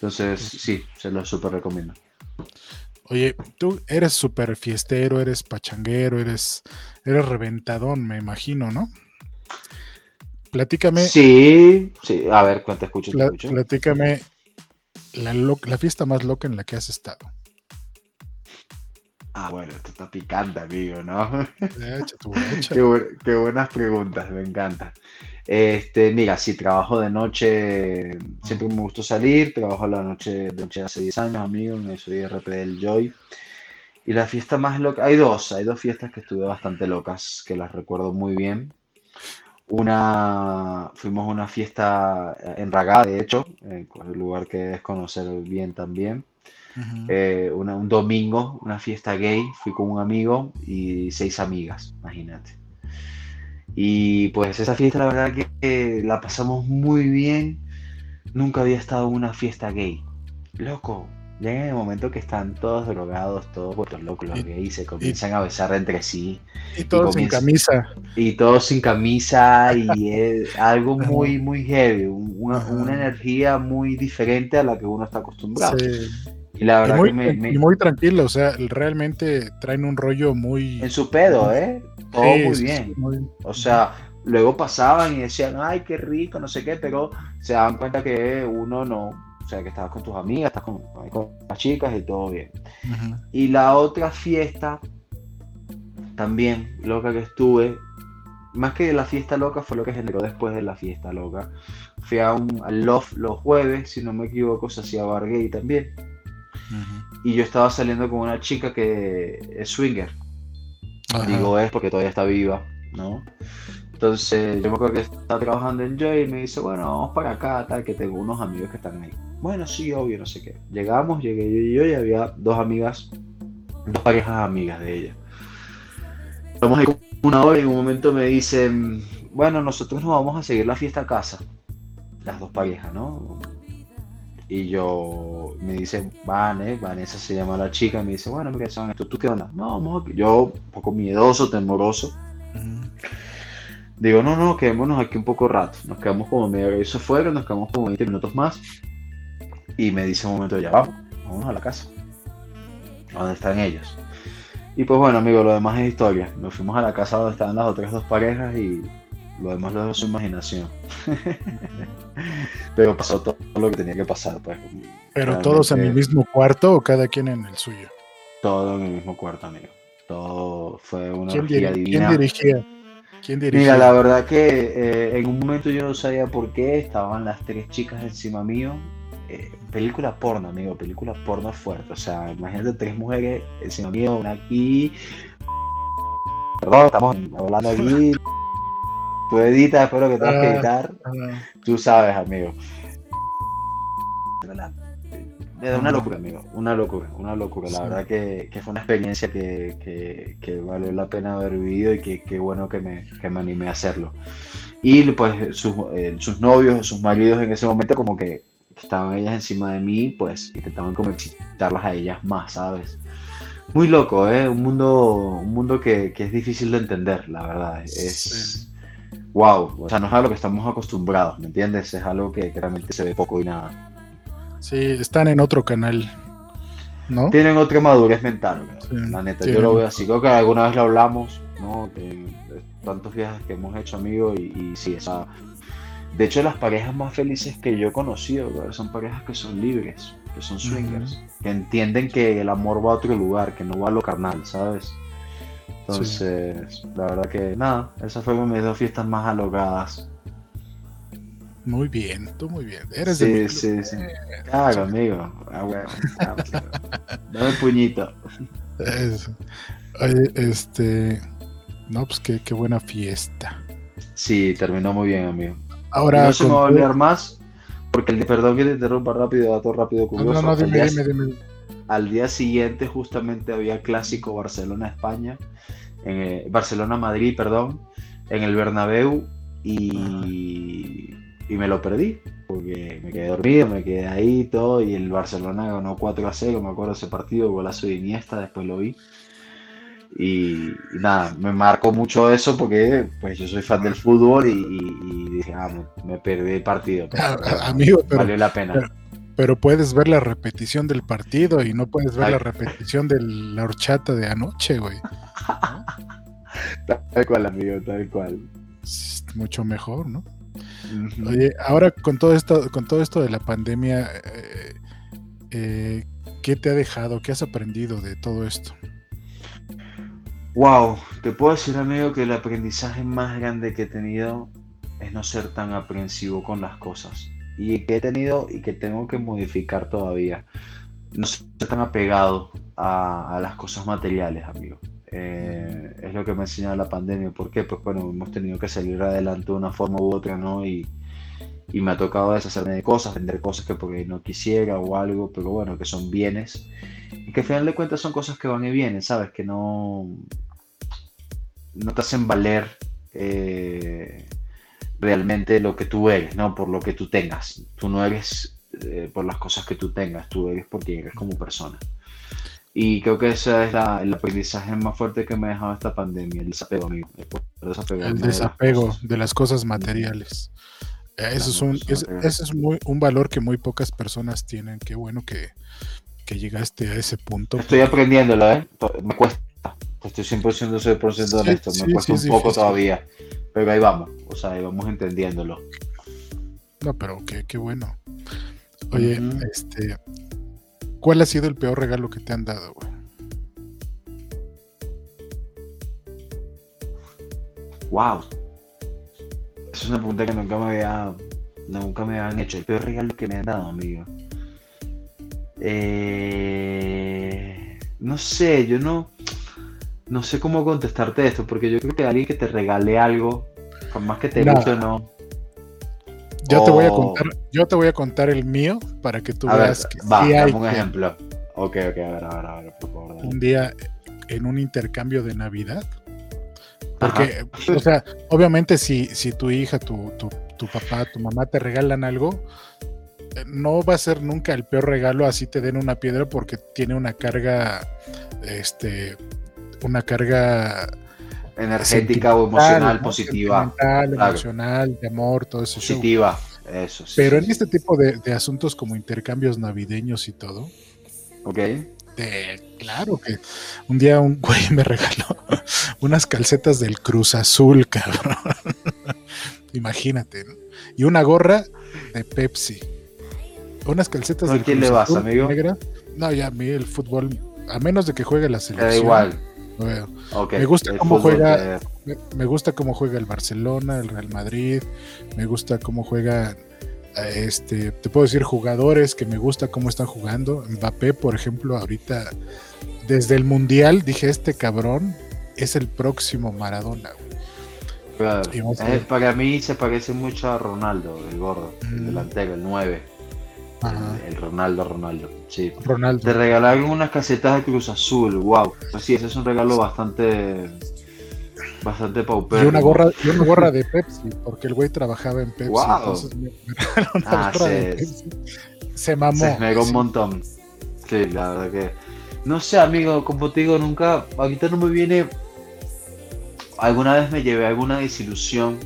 Entonces, sí, se lo súper recomiendo. Oye, tú eres súper fiestero, eres pachanguero, eres, eres reventadón, me imagino, ¿no? Platícame, Sí, sí, a ver, ¿cuánto escucho? Escucho. platícame la, fiesta más loca en la que has estado. Ah, bueno, esto está picante, amigo, ¿no? Echa tu- echa. Qué, bu- qué buenas preguntas, me encanta. Este, mira, sí, trabajo de noche, siempre me gustó salir, trabajo la noche, de noche hace 10 años, amigo, me soy RP del Joy. Y la fiesta más loca, hay dos, hay dos fiestas que estuve bastante locas, que las recuerdo muy bien. Una, fuimos a una fiesta en Ragá, de hecho, en el lugar que debes conocer bien también eh, una- un domingo, una fiesta gay, fui con un amigo y seis amigas, imagínate. Y pues esa fiesta la verdad que eh, la pasamos muy bien. Nunca había estado en una fiesta gay. Loco, llega el momento que están todos drogados, todos vueltos locos los Y- gays, se comienzan a besar entre sí Y todos sin camisa. y todos sin camisa y es algo muy, muy heavy, un- una, una energía muy diferente a la que uno está acostumbrado. Sí. Y la Y verdad muy, que me, me- y muy tranquilo, o sea, realmente traen un rollo muy... en su pedo, ¿eh? Todo Sí, muy bien. sí, muy- O sea, luego pasaban y decían, ay, qué rico, no sé qué, pero se daban cuenta que uno no, o sea, que estabas con tus amigas, estás con, con las chicas y todo bien. Y la otra fiesta, también loca que estuve, más que la fiesta loca fue lo que generó después de la fiesta loca. Fui a un Love los jueves, si no me equivoco, se hacía bar gay Y yo estaba saliendo con una chica que es swinger. Ajá. Digo es porque todavía está viva, ¿no? Entonces yo me acuerdo que estaba trabajando en Joy y me dice, bueno, vamos para acá, tal, que tengo unos amigos que están ahí. Bueno, sí, obvio, no sé qué. Llegamos, llegué yo y yo y había dos amigas, dos parejas amigas de ella. Estamos ahí una hora y en un momento me dicen, bueno, nosotros nos vamos a seguir la fiesta a casa. Las dos parejas, ¿no? Y yo me dice, Vane, Vanessa se llama la chica, y me dice, bueno, mira, son esto, ¿tú qué onda? No, vamos a... Yo, un poco miedoso, temoroso, digo, no, no, quedémonos aquí un poco rato. Nos quedamos como media hora eso fuera, nos quedamos como 20 minutos más. Y me dice un momento, ya vamos, vamos a la casa. ¿A ¿Dónde están ellos? Y pues bueno, amigo, lo demás es historia. Nos fuimos a la casa donde estaban las otras dos parejas y lo demás lo dejo a su imaginación. (laughs) Pero pasó todo lo que tenía que pasar, pues. Pero todos en el mismo cuarto o cada quien en el suyo. Todo en el mismo cuarto, amigo. Todo fue una ¿Quién, divina. dirigía? ¿Quién dirigía? Mira, la verdad que eh, en un momento yo no sabía por qué estaban las tres chicas encima mío. Eh, película porno, amigo, película porno fuerte. O sea, imagínate tres mujeres encima mío, una aquí. Perdón, estamos hablando aquí. (laughs) Tú editas, espero que tengas que Ah. editar. Ah, Tú sabes, amigo. Es una locura, amigo. Una locura, una locura. La Sí. verdad que, que fue una experiencia que, que, que valió la pena haber vivido y que, que bueno que me, que me animé a hacerlo. Y pues sus, eh, sus novios, sus maridos en ese momento como que estaban ellas encima de mí, pues intentaban como excitarlas a ellas más, ¿sabes? Muy loco, ¿eh? Un mundo, un mundo que, que es difícil de entender, la verdad. Es... Wow, o sea, no es a lo que estamos acostumbrados, ¿me entiendes? Es algo que, que realmente se ve poco y nada. sí, están en otro canal, ¿no? Tienen otra madurez mental, Sí, la neta. Yo lo veo así. Creo que alguna vez lo hablamos, ¿no? De, de tantos viajes que hemos hecho, amigos, y, y sí, esa, De hecho, las parejas más felices que yo he conocido son parejas que son libres, que son swingers, que entienden que el amor va a otro lugar, que no va a lo carnal, ¿sabes? Entonces, la verdad que nada, esas fueron mis dos fiestas más alocadas. Muy bien, tú muy bien. Eres sí, de sí, sí. Claro, amigo. Ah, bueno, Dame puñito. Oye, este. No, pues qué, qué, buena fiesta. Sí, terminó muy bien, amigo. Ahora. no se me va a olvidar más, porque el perdón que te interrumpa rápido, dato rápido, curioso. No, no, dime, dime, dime. Al día siguiente, justamente había clásico Barcelona-España, eh, Barcelona-Madrid, perdón, en el Bernabéu y, y, me lo perdí, porque me quedé dormido, me quedé ahí todo, y el Barcelona ganó 4 a 0, me acuerdo ese partido, golazo de Iniesta, después lo vi. Y, nada, me marcó mucho eso porque pues yo soy fan del fútbol y, dije, ah, me, perdí el partido. (laughs) Amigo, valió la pena. Pero, puedes ver la repetición del partido y no puedes ver la repetición de la horchata de anoche, güey. (laughs) tal cual, amigo, tal cual. mucho mejor, ¿no? Oye, ahora con todo esto, con todo esto de la pandemia, eh, eh, ¿qué te ha dejado? ¿Qué has aprendido de todo esto? Wow, te puedo decir, amigo, que el aprendizaje más grande que he tenido es no ser tan aprensivo con las cosas. Y que he tenido y que tengo que modificar todavía. No ser tan apegado a, las cosas materiales, amigo. Eh, es lo que me ha enseñado la pandemia. ¿Por qué? Pues bueno, hemos tenido que salir adelante de una forma u otra, ¿no? Y, y me ha tocado deshacerme de cosas, vender cosas que porque no quisiera o algo, pero bueno, que son bienes y que al final de cuentas son cosas que van y vienen, ¿sabes? Que no, no te hacen valer eh, realmente lo que tú eres, ¿no? Por lo que tú tengas. Tú no eres eh, por las cosas que tú tengas, tú eres porque eres como persona. Y creo que ese es el aprendizaje más fuerte que me ha dejado esta pandemia, el desapego, amigo. El, desapego de las cosas materiales. Eso es, un, es, es muy, un valor que muy pocas personas tienen. Qué bueno que, que llegaste a ese punto. Estoy aprendiéndolo, ¿eh? Me cuesta. Estoy 100% soy sí, honesto. Me cuesta un poco todavía. Pero ahí vamos. O sea, ahí vamos entendiéndolo. No, pero qué, qué bueno. Oye, este. ¿Cuál ha sido el peor regalo que te han dado, güey? Wow. Es una pregunta que nunca me había. Nunca me habían hecho. El peor regalo que me han dado, amigo. Eh, no sé, yo no, no sé cómo contestarte esto, porque yo creo que alguien que te regale algo, por más que te guste o no. Yo te voy a contar, yo te voy a contar el mío para que tú veas que va, hay un ejemplo. Ok, ok, a ver, a ver, a ver, por favor. Un día en un intercambio de Navidad. Porque, o sea, obviamente si, si tu hija, tu, tu, tu papá, tu mamá te regalan algo, no va a ser nunca el peor regalo así te den una piedra porque tiene una carga, este, una carga energética o emocional positiva. emocional, de amor, todo eso. Positiva, eso. Sí, Pero en este tipo de, asuntos como intercambios navideños y todo. Ok. claro que un día un (laughs) güey me regaló unas calcetas del Cruz Azul, cabrón. (laughs) Imagínate, ¿no? Y una gorra de Pepsi unas calcetas de quién le vas, amigo? No, ya a mí el fútbol, a menos de que juegue la selección. Da igual. Me gusta cómo juega, me, gusta cómo juega el Barcelona, el Real Madrid, me gusta cómo juega este, te puedo decir jugadores que me gusta cómo están jugando. Mbappé, por ejemplo, ahorita desde el mundial dije este cabrón es el próximo Maradona. Eh, para mí se parece mucho a Ronaldo, el gordo, el delantero, el 9. El, Ronaldo, Ronaldo. Sí. Ronaldo. Te regalaron unas casetas de Cruz Azul. Wow. Sí, ese es un regalo bastante. Bastante paupero. Y una gorra, y una gorra de Pepsi, porque el güey trabajaba en Pepsi. Wow. ah, se, se mamó. Se esmeró un montón. Sí, la verdad que. No sé, amigo, como te digo, nunca. Ahorita no me viene. Alguna vez me llevé alguna desilusión.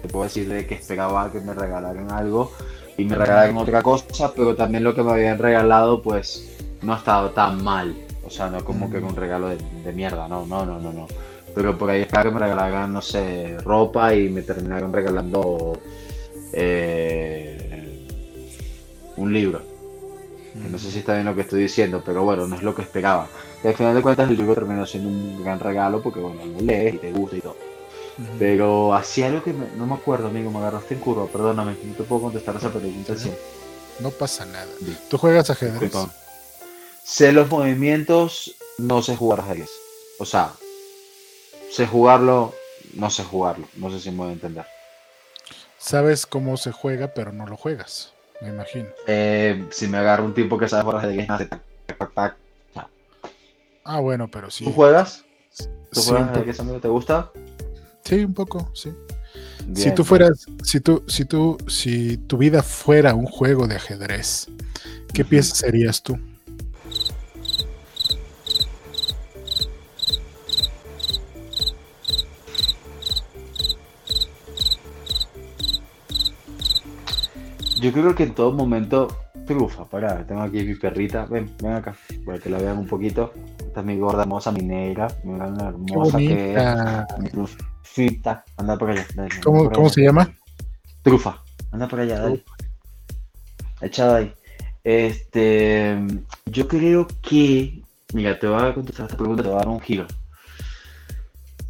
Te puedo decir de que esperaba que me regalaran algo y me regalaron otra cosa, pero también lo que me habían regalado pues no ha estado tan mal. O sea, no como que un regalo de, mierda, no, no, no, no, no. Pero por ahí está que me regalaron, no sé, ropa y me terminaron regalando eh, un libro. No sé si está bien lo que estoy diciendo, pero bueno, no es lo que esperaba. Y al final de cuentas el libro terminó siendo un gran regalo porque bueno, lo lees y te gusta y todo. Pero hacía algo que no me acuerdo, amigo, me agarraste en curva, perdóname, no te puedo contestar esa pregunta No pasa nada. ¿Tú juegas ajedrez? Sé los movimientos, no sé jugar ajedrez. O sea, sé jugarlo, no sé jugarlo. No sé si me voy a entender. Sabes cómo se juega, pero no lo juegas, me imagino. Eh, si me agarro un tipo que sabe jugar ajedrez, hace Ah, bueno, pero sí. ¿Tú juegas? ¿Tú juegas ajedrez, amigo? ¿Te gusta? Sí, un poco, sí. si tú fueras, si tú, si tú, si tu vida fuera un juego de ajedrez, ¿qué pieza serías tú? Yo creo que en todo momento trufa, para, tengo aquí mi perrita, ven, ven acá, para que la vean un poquito. Esta es mi gorda hermosa, mi negra, mi hermosa que es, mi trufita, anda por allá. ¿Cómo, se llama? Trufa, anda por allá, dale. Echada ahí. Este, yo creo que, mira, te voy a contestar esta pregunta, te voy a dar un giro.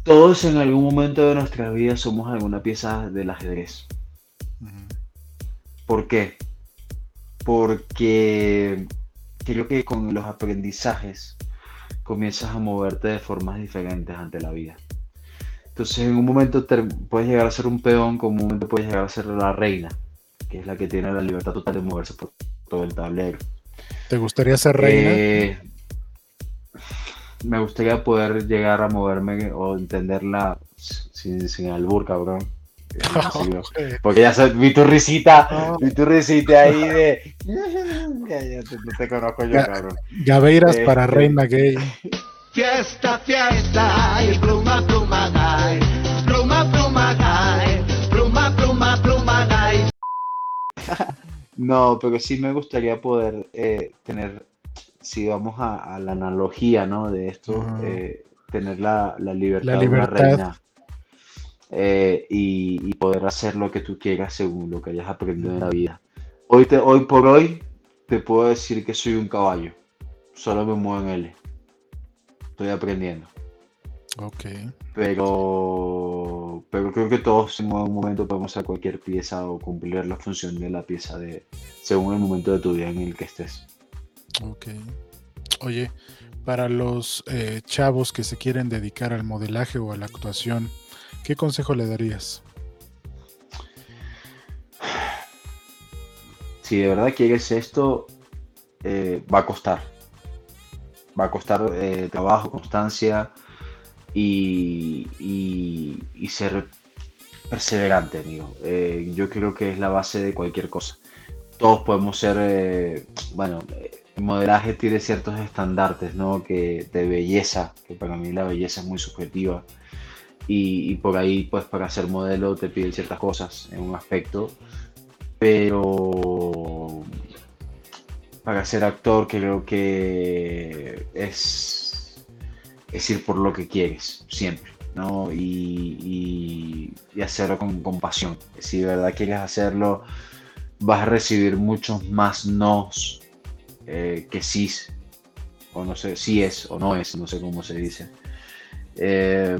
Todos en algún momento de nuestra vida somos alguna pieza del ajedrez. ¿Por qué? Porque creo que con los aprendizajes comienzas a moverte de formas diferentes ante la vida. Entonces en un momento puedes llegar a ser un peón, como un momento puedes llegar a ser la reina, que es la que tiene la libertad total de moverse por todo el tablero. ¿Te gustaría ser reina? Eh, me gustaría poder llegar a moverme o entenderla sin, sin albur, cabrón (laughs) porque ya sabes, vi tu risita, vi tu risita ahí (laughs) de. Ya, ya te, no te conozco yo, cabrón. Gaveiras para este, reina gay. (laughs) Fiesta, fiesta, y pluma, pluma, gay. Pluma, pluma, gay. Pluma, pluma, pluma, gay. No, pero sí me gustaría poder eh, tener, si vamos a, a, la analogía, ¿no? De esto, eh, tener la, la libertad, la libertad. de una reina eh, y, poder hacer lo que tú quieras según lo que hayas aprendido en la vida. Hoy, te, hoy por hoy te puedo decir que soy un caballo, solo me muevo en L. Estoy aprendiendo. Ok. Pero, pero creo que todos en algún momento podemos hacer cualquier pieza o cumplir la función de la pieza de, según el momento de tu vida en el que estés. Ok. Oye, para los eh, chavos que se quieren dedicar al modelaje o a la actuación, ¿Qué consejo le darías? Si de verdad quieres esto, eh, va a costar. Va a costar eh, trabajo, constancia y, ser perseverante, amigo. Eh, yo creo que es la base de cualquier cosa. Todos podemos ser, bueno, el modelaje tiene ciertos estandartes, ¿no? Que de belleza, que para mí la belleza es muy subjetiva y, por ahí pues para ser modelo te piden ciertas cosas en un aspecto, pero para ser actor creo que es, es ir por lo que quieres, siempre. ¿no? Y, hacerlo con, compasión Si de verdad quieres hacerlo, vas a recibir muchos más nos eh, que sí, o no sé, si es o no es, no sé cómo se dice. Eh,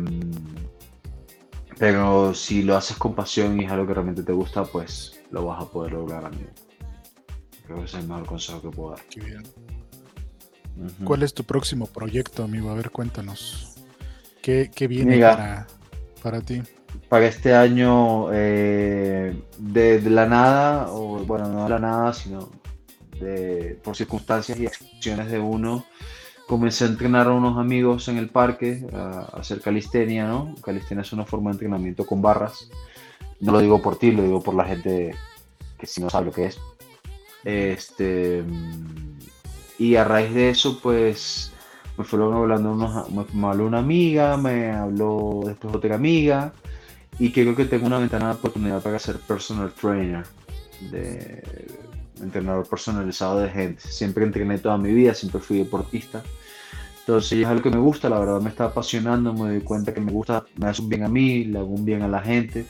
pero si lo haces con pasión y es algo que realmente te gusta, pues lo vas a poder lograr, amigo. Creo que ese es el mejor consejo que puedo dar. Qué bien. ¿Cuál es tu próximo proyecto, amigo? A ver, cuéntanos. ¿Qué, viene para, ti? Para este año, eh, de, la nada, o bueno, no de la nada, sino de, por circunstancias y acciones de uno, comencé a entrenar a unos amigos en el parque a, hacer calistenia, ¿no? Calistenia es una forma de entrenamiento con barras. No lo digo por ti, lo digo por la gente que si no sabe lo que es. Este, y a raíz de eso, pues me fue hablando unos, me, habló una amiga, me habló después otra amiga, y creo que tengo una ventana de oportunidad para ser personal trainer, de entrenador personalizado de gente. Siempre entrené toda mi vida, siempre fui deportista. Entonces es algo que me gusta, la verdad me está apasionando, me doy cuenta que me gusta, me hace un bien a mí, le hago un bien a la gente.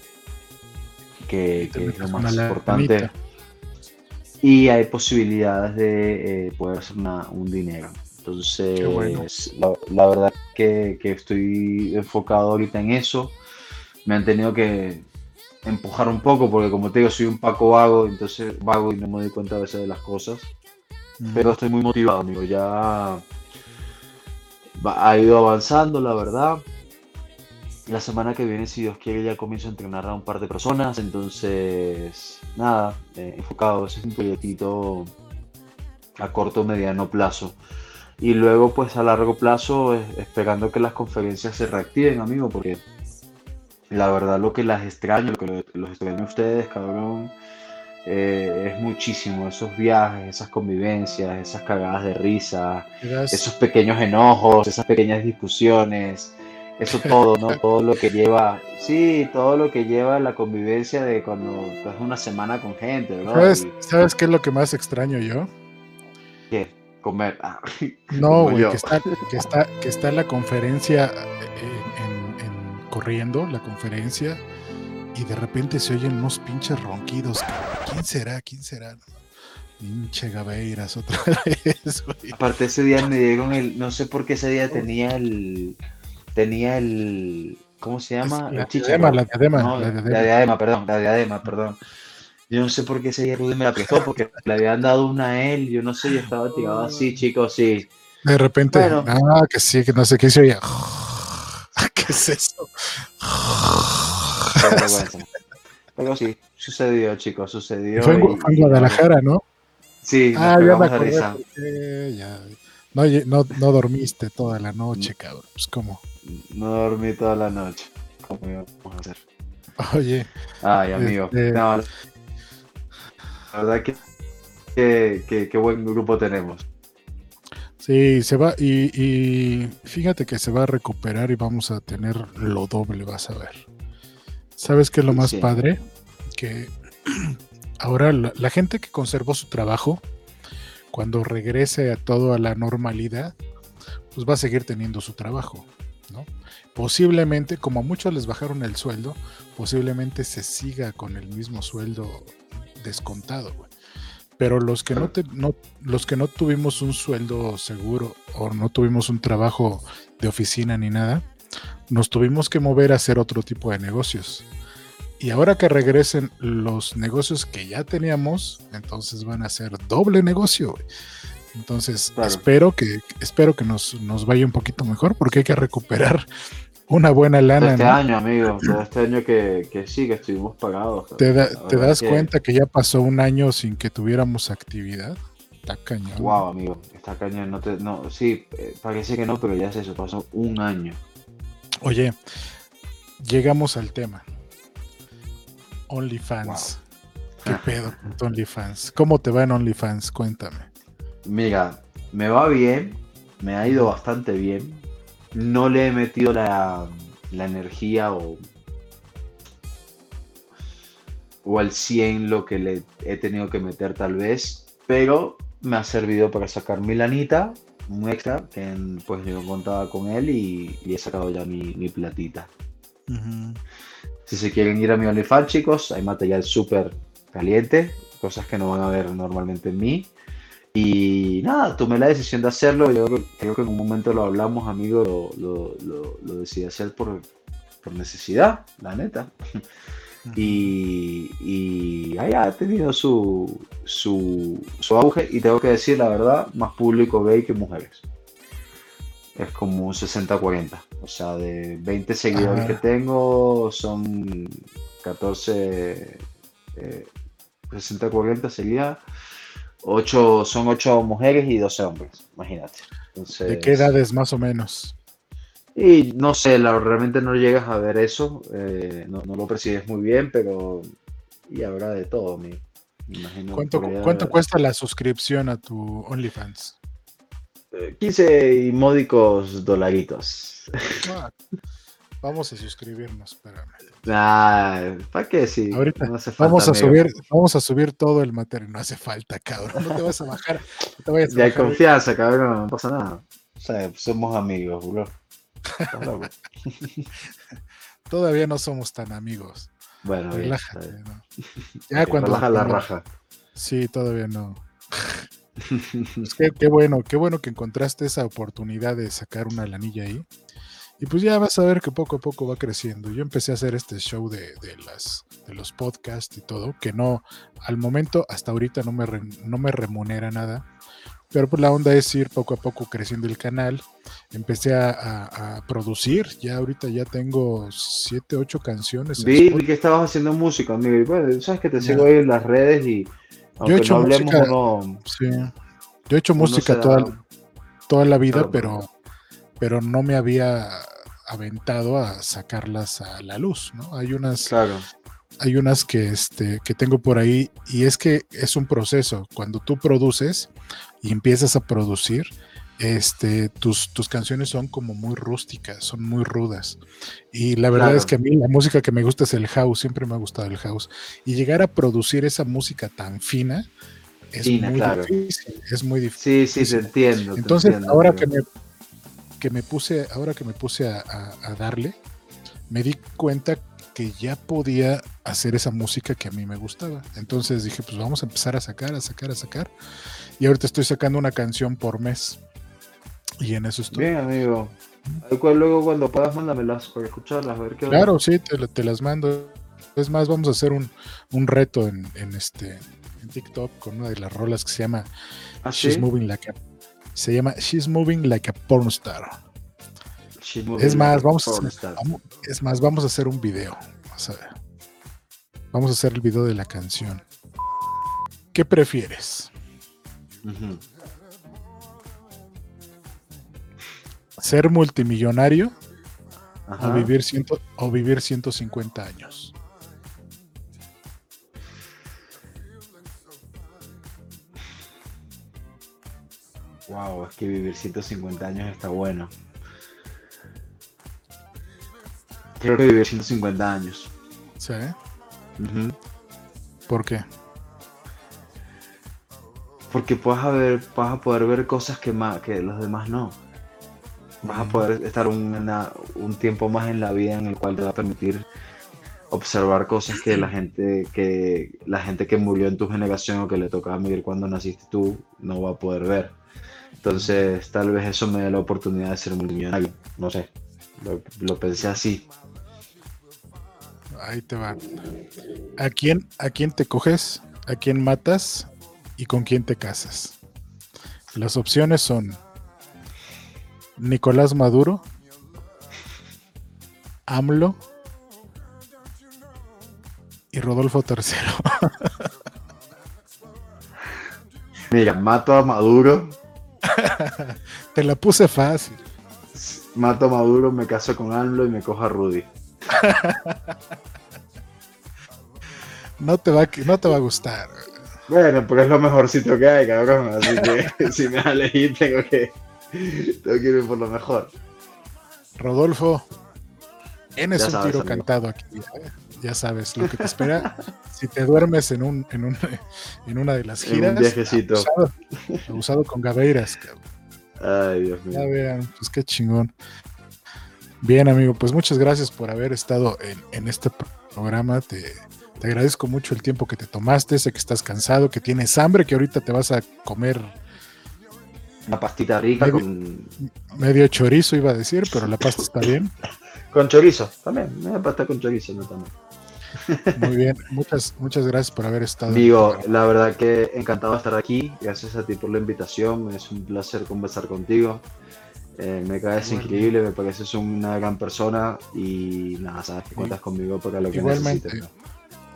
que, que es lo más importante. Y hay posibilidades de eh, poder hacer una- un dinero. Entonces, bueno. la, la verdad que, que estoy enfocado ahorita en eso. Me han tenido que empujar un poco porque como te digo, soy un paco vago, entonces vago y no me doy cuenta a veces de las cosas. Ujú. Pero estoy muy motivado, amigo. Ya ha ido avanzando, la verdad. La semana que viene, si Dios quiere, ya comienzo a entrenar a un par de personas. Entonces, nada, eh, enfocado. Ese es un proyectito a corto mediano plazo. Y luego, pues a largo plazo, esperando que las conferencias se reactiven, amigo, porque la verdad lo que las extraño, lo que lo- los extraño a ustedes, cabrón, eh, es muchísimo. Esos viajes, esas convivencias, esas cagadas de risa, esos pequeños enojos, esas pequeñas discusiones, eso (laughs) todo, ¿no? Todo lo que lleva, sí, todo lo que lleva la convivencia de cuando estás una semana con gente, ¿no? ¿Sabes, ¿Sabes qué es lo que más extraño yo? ¿qué? comer. Ah, No, güey, que está, que está, que está la conferencia eh, corriendo, la conferencia, y de repente se oyen unos pinches ronquidos. ¿Quién será? ¿Quién será? Pinche Gabeiras otra (laughs) vez, güey. Aparte ese día me dieron el, no sé por qué ese día tenía el, tenía el, ¿cómo se llama? La diadema, la diadema, No, la la diadema. diadema, perdón, la diadema, perdón. Yo no sé por qué ese día Rudy me la prestó, porque le habían dado una a él, yo no sé, yo estaba tirado así, chicos, sí. De repente, Bueno. ah, que sí, que no sé qué se oye. ¿Qué es eso? Qué vergüenza. Pero sí, sucedió, chicos, sucedió. Fue en, y- Gu- fue en Guadalajara, ¿no? Sí, Ah, ya me acordé. ya. No, no, no dormiste toda la noche, cabrón. Pues como, No dormí toda la noche. ¿Cómo íbamos a hacer? oye, Ay, amigo. Este- No, la verdad que- qué buen grupo tenemos. Sí, se va y, y fíjate que se va a recuperar y vamos a tener lo doble, vas a ver. ¿Sabes qué es lo más Sí. padre? Que (clears throat) ahora la, la gente que conservó su trabajo, cuando regrese a todo a la normalidad, pues va a seguir teniendo su trabajo, ¿no? Posiblemente, como a muchos les bajaron el sueldo, posiblemente se siga con el mismo sueldo descontado, güey. Pero los que no, te- no- los que no tuvimos un sueldo seguro o no tuvimos un trabajo de oficina ni nada, nos tuvimos que mover a hacer otro tipo de negocios. Y ahora que regresen los negocios que ya teníamos, entonces van a ser doble negocio. Entonces, Claro. espero que espero que nos, nos vaya un poquito mejor porque hay que recuperar una buena lana. este ¿no? año, amigo. Este año que, que sí, que estuvimos pagados. ¿Te, da- te das que- cuenta que ya pasó un año sin que tuviéramos actividad? Está cañón. Wow, amigo. Esta caña no te. No, sí, eh, parece que no, pero ya es eso. Pasó un año. Oye, llegamos al tema. OnlyFans. ¿Qué (laughs) pedo con OnlyFans? ¿Cómo te va en OnlyFans? Cuéntame. Mira, me va bien. Me ha ido bastante bien. No le he metido la, la energía o. O al 100 lo que le he tenido que meter, tal vez. Pero me ha servido para sacar mi lanita. Un extra. Que pues yo contaba con él y, y he sacado ya mi, mi platita. Si se quieren ir a mi OnlyFans, chicos, hay material súper caliente, cosas que no van a ver normalmente en mí. Y nada, tomé la decisión de hacerlo. Yo creo, que en un momento lo hablamos, amigo, lo, lo, lo- lo decidí hacer por, por necesidad, la neta. Y, y ahí ha tenido su, su, su auge. Y tengo que decir la verdad, más público gay que mujeres. Es como un 60-40. O sea, de 20 seguidores que tengo, son 14. eh, 60-40 sería. 8, son 8 mujeres y 12 hombres. Imagínate. Entonces, ¿De qué edades más o menos? y no sé, la- realmente no llegas a ver eso, eh, no, no lo percibes muy bien, pero y habrá de todo, me, me imagino. ¿Cuánto, cuánto cuesta la suscripción a tu OnlyFans? Eh, 15 y módicos dolaritos. Ah, vamos a suscribirnos, espérame. Ah, ¿Para qué? Sí, Ahorita no hace falta, Vamos a amigo. subir, vamos a subir todo el material. No hace falta, cabrón. No te vas a bajar. No te vayas a Ya hay bajar. confianza, cabrón, no pasa nada. O sea, somos amigos, bro. (laughs) Todavía no somos tan amigos. Bueno, Relájate. bien. ¿no? Ya cuando. Relaja la cuando- raja. Sí, todavía no. (laughs) Pues qué, qué bueno, qué bueno que encontraste esa oportunidad de sacar una lanilla ahí. Y pues ya vas a ver que poco a poco va creciendo. Yo empecé a hacer este show de, de las, de los podcasts y todo, que no, al momento, hasta ahorita no me, re- no me remunera nada. Pero pues la onda es ir poco a poco creciendo el canal. Empecé a, a- a producir, ya ahorita ya tengo siete, ocho canciones. en Vi, vi que estabas haciendo música, amigo. Bueno, sabes que te sigo ahí en las redes y aunque hecho no hablemos música- uno, Sí. Yo he hecho música toda, toda la vida, pero, pero no me había aventado a sacarlas a la luz, ¿no? Hay unas, Claro, hay unas que, este, que tengo por ahí y es que es un proceso. Cuando tú produces y empiezas a producir, este, tus, tus canciones son como muy rústicas, son muy rudas. Y la verdad Claro. es que a mí la música que me gusta es el house, siempre me ha gustado el house. Y llegar a producir esa música tan fina es Fina, muy claro. difícil, es muy difícil. sí, sí, te entiendo. te Entonces, entiendo, ahora amigo. que me, que me puse, ahora que me puse a, a- a darle, me di cuenta que ya podía hacer esa música que a mí me gustaba. Entonces dije, pues vamos a empezar a sacar, a sacar, a sacar. Y ahorita estoy sacando una canción por mes. Y en eso estoy. Bien, amigo. Al cual luego cuando puedas mándamelas para escucharlas, a ver qué onda. Claro, sí, te, te las mando. Es más, vamos a hacer un, un reto en, en este en TikTok con una de las rolas que se llama ¿Ah, She's sí? Moving Like a se llama She's Moving Like a Porn Star. She's moving Es más, like vamos a, hacer, vamos- es más, vamos a hacer un video. Vamos a ver. Vamos a hacer el video de la canción. ¿Qué prefieres? ¿Ser multimillonario Ajá. o vivir, ciento, o vivir 150 años? Wow, es que vivir 150 años está bueno. Creo que vivir 150 años. ¿Sí? ¿Por qué? Porque vas a, ver, vas a poder ver cosas que, más, que los demás no. Vas a poder estar un, una- un tiempo más en la vida en el cual te va a permitir observar cosas que la gente que la gente que murió en tu generación o que le tocaba vivir cuando naciste tú no va a poder ver. Entonces, tal vez eso me dé la oportunidad de ser multimillonario. No sé. Lo, lo pensé así. Ahí te va. ¿A quién, ¿A quién te coges? ¿A quién matas? ¿Y con quién te casas? Las opciones son Nicolás Maduro, AMLO y Rodolfo III. (laughs) Mira, mato a Maduro, (laughs) Te la puse fácil. mato a Maduro, me caso con AMLO y me cojo a Rudy. (laughs) No te va, a- no te va a gustar. Bueno, pero es lo mejorcito que hay, cabrón. Así que (laughs) si me elegir, tengo que, tengo que irme por lo mejor. Rodolfo, tienes Ya un sabes, tiro amigo. cantado aquí. ¿eh? Ya sabes lo que te espera (laughs) si te duermes en, un, en, un, en una de las En un giras. viajecito. Abusado, abusado con gaveiras. cabrón. Ay, Dios mío. Ya vean, pues qué chingón. Bien, amigo, pues muchas gracias por haber estado en, en este programa. Te, te agradezco mucho el tiempo que te tomaste. Sé que estás cansado, que tienes hambre, que ahorita te vas a comer Una pastita rica con, medio chorizo, iba a decir, pero la pasta está bien. (laughs) con chorizo. También, una pasta con chorizo, no también. Muy bien, muchas, muchas gracias por haber estado. programa. la verdad que encantado de estar aquí. Gracias a ti por la invitación. Es un placer conversar contigo. Eh, me caes increíble, me pareces una gran persona y nada, sabes que cuentas conmigo para lo que Igualmente. necesites.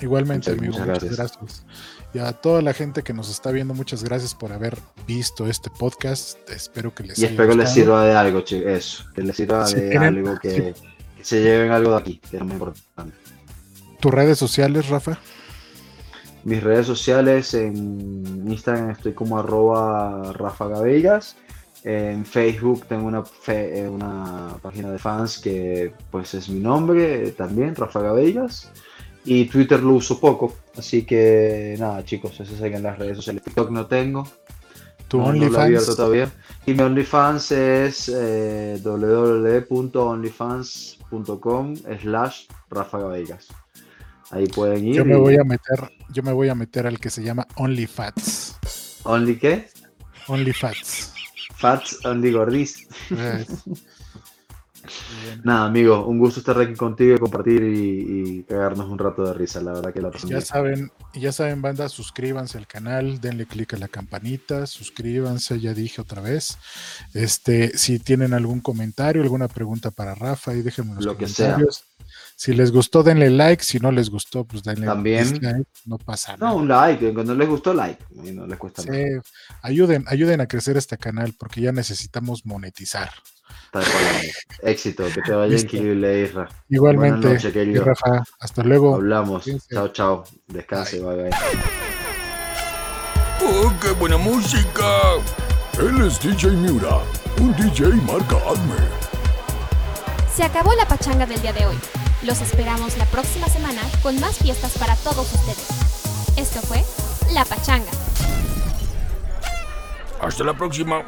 Igualmente, Muchas- amigo, muchas muchas gracias. Y a toda la gente que nos está viendo, muchas gracias por haber visto este podcast. Espero que les Y haya espero que les sirva de algo, che- eso, que les sirva Si de tienen- algo, que, que se lleven algo de aquí, que es más importante. ¿Tus redes sociales, Rafa? Mis redes sociales, en Instagram estoy como arroba Rafa Gavellas. En Facebook tengo una, fe- eh, una página de fans que pues es mi nombre eh, también, Rafa Gavellas. Y Twitter lo uso poco, así que nada chicos, eso en las redes sociales. TikTok no tengo, ¿Tu no, no OnlyFans? todavía. Y mi OnlyFans es eh, www.onlyfans.com slash Rafa. Ahí pueden ir. Yo me y- voy a meter, yo me voy a meter al que se llama OnlyFats. ¿Only qué? OnlyFats. Fats, only gordis. (laughs) Nada, amigo, un gusto estar aquí contigo y compartir y, y cagarnos un rato de risa. La verdad que la pasé Ya bien. saben, ya saben, banda, suscríbanse al canal, denle click a la campanita, suscríbanse, ya dije otra vez. Este, si tienen algún comentario, alguna pregunta para Rafa, ahí déjenme en los Lo que sea. Si les gustó, denle like, si no les gustó, pues denle También. dislike, no pasa No, nada. un like. Cuando les gustó, like. Y no les cuesta Sí, nada. ayuden, ayuden a crecer este canal porque ya necesitamos monetizar. Tal cual, amigo. Éxito, que te vaya Listo. increíble, Isra. Igualmente, noches, y. Rafa, hasta luego. Hablamos. Chao, chao. Descanse, bye, bye. ¡Oh, qué buena música! Él es DJ Miura, un DJ marca Acme. Se acabó la pachanga del día de hoy. Los esperamos la próxima semana con más fiestas para todos ustedes. Esto fue La Pachanga. Hasta la próxima.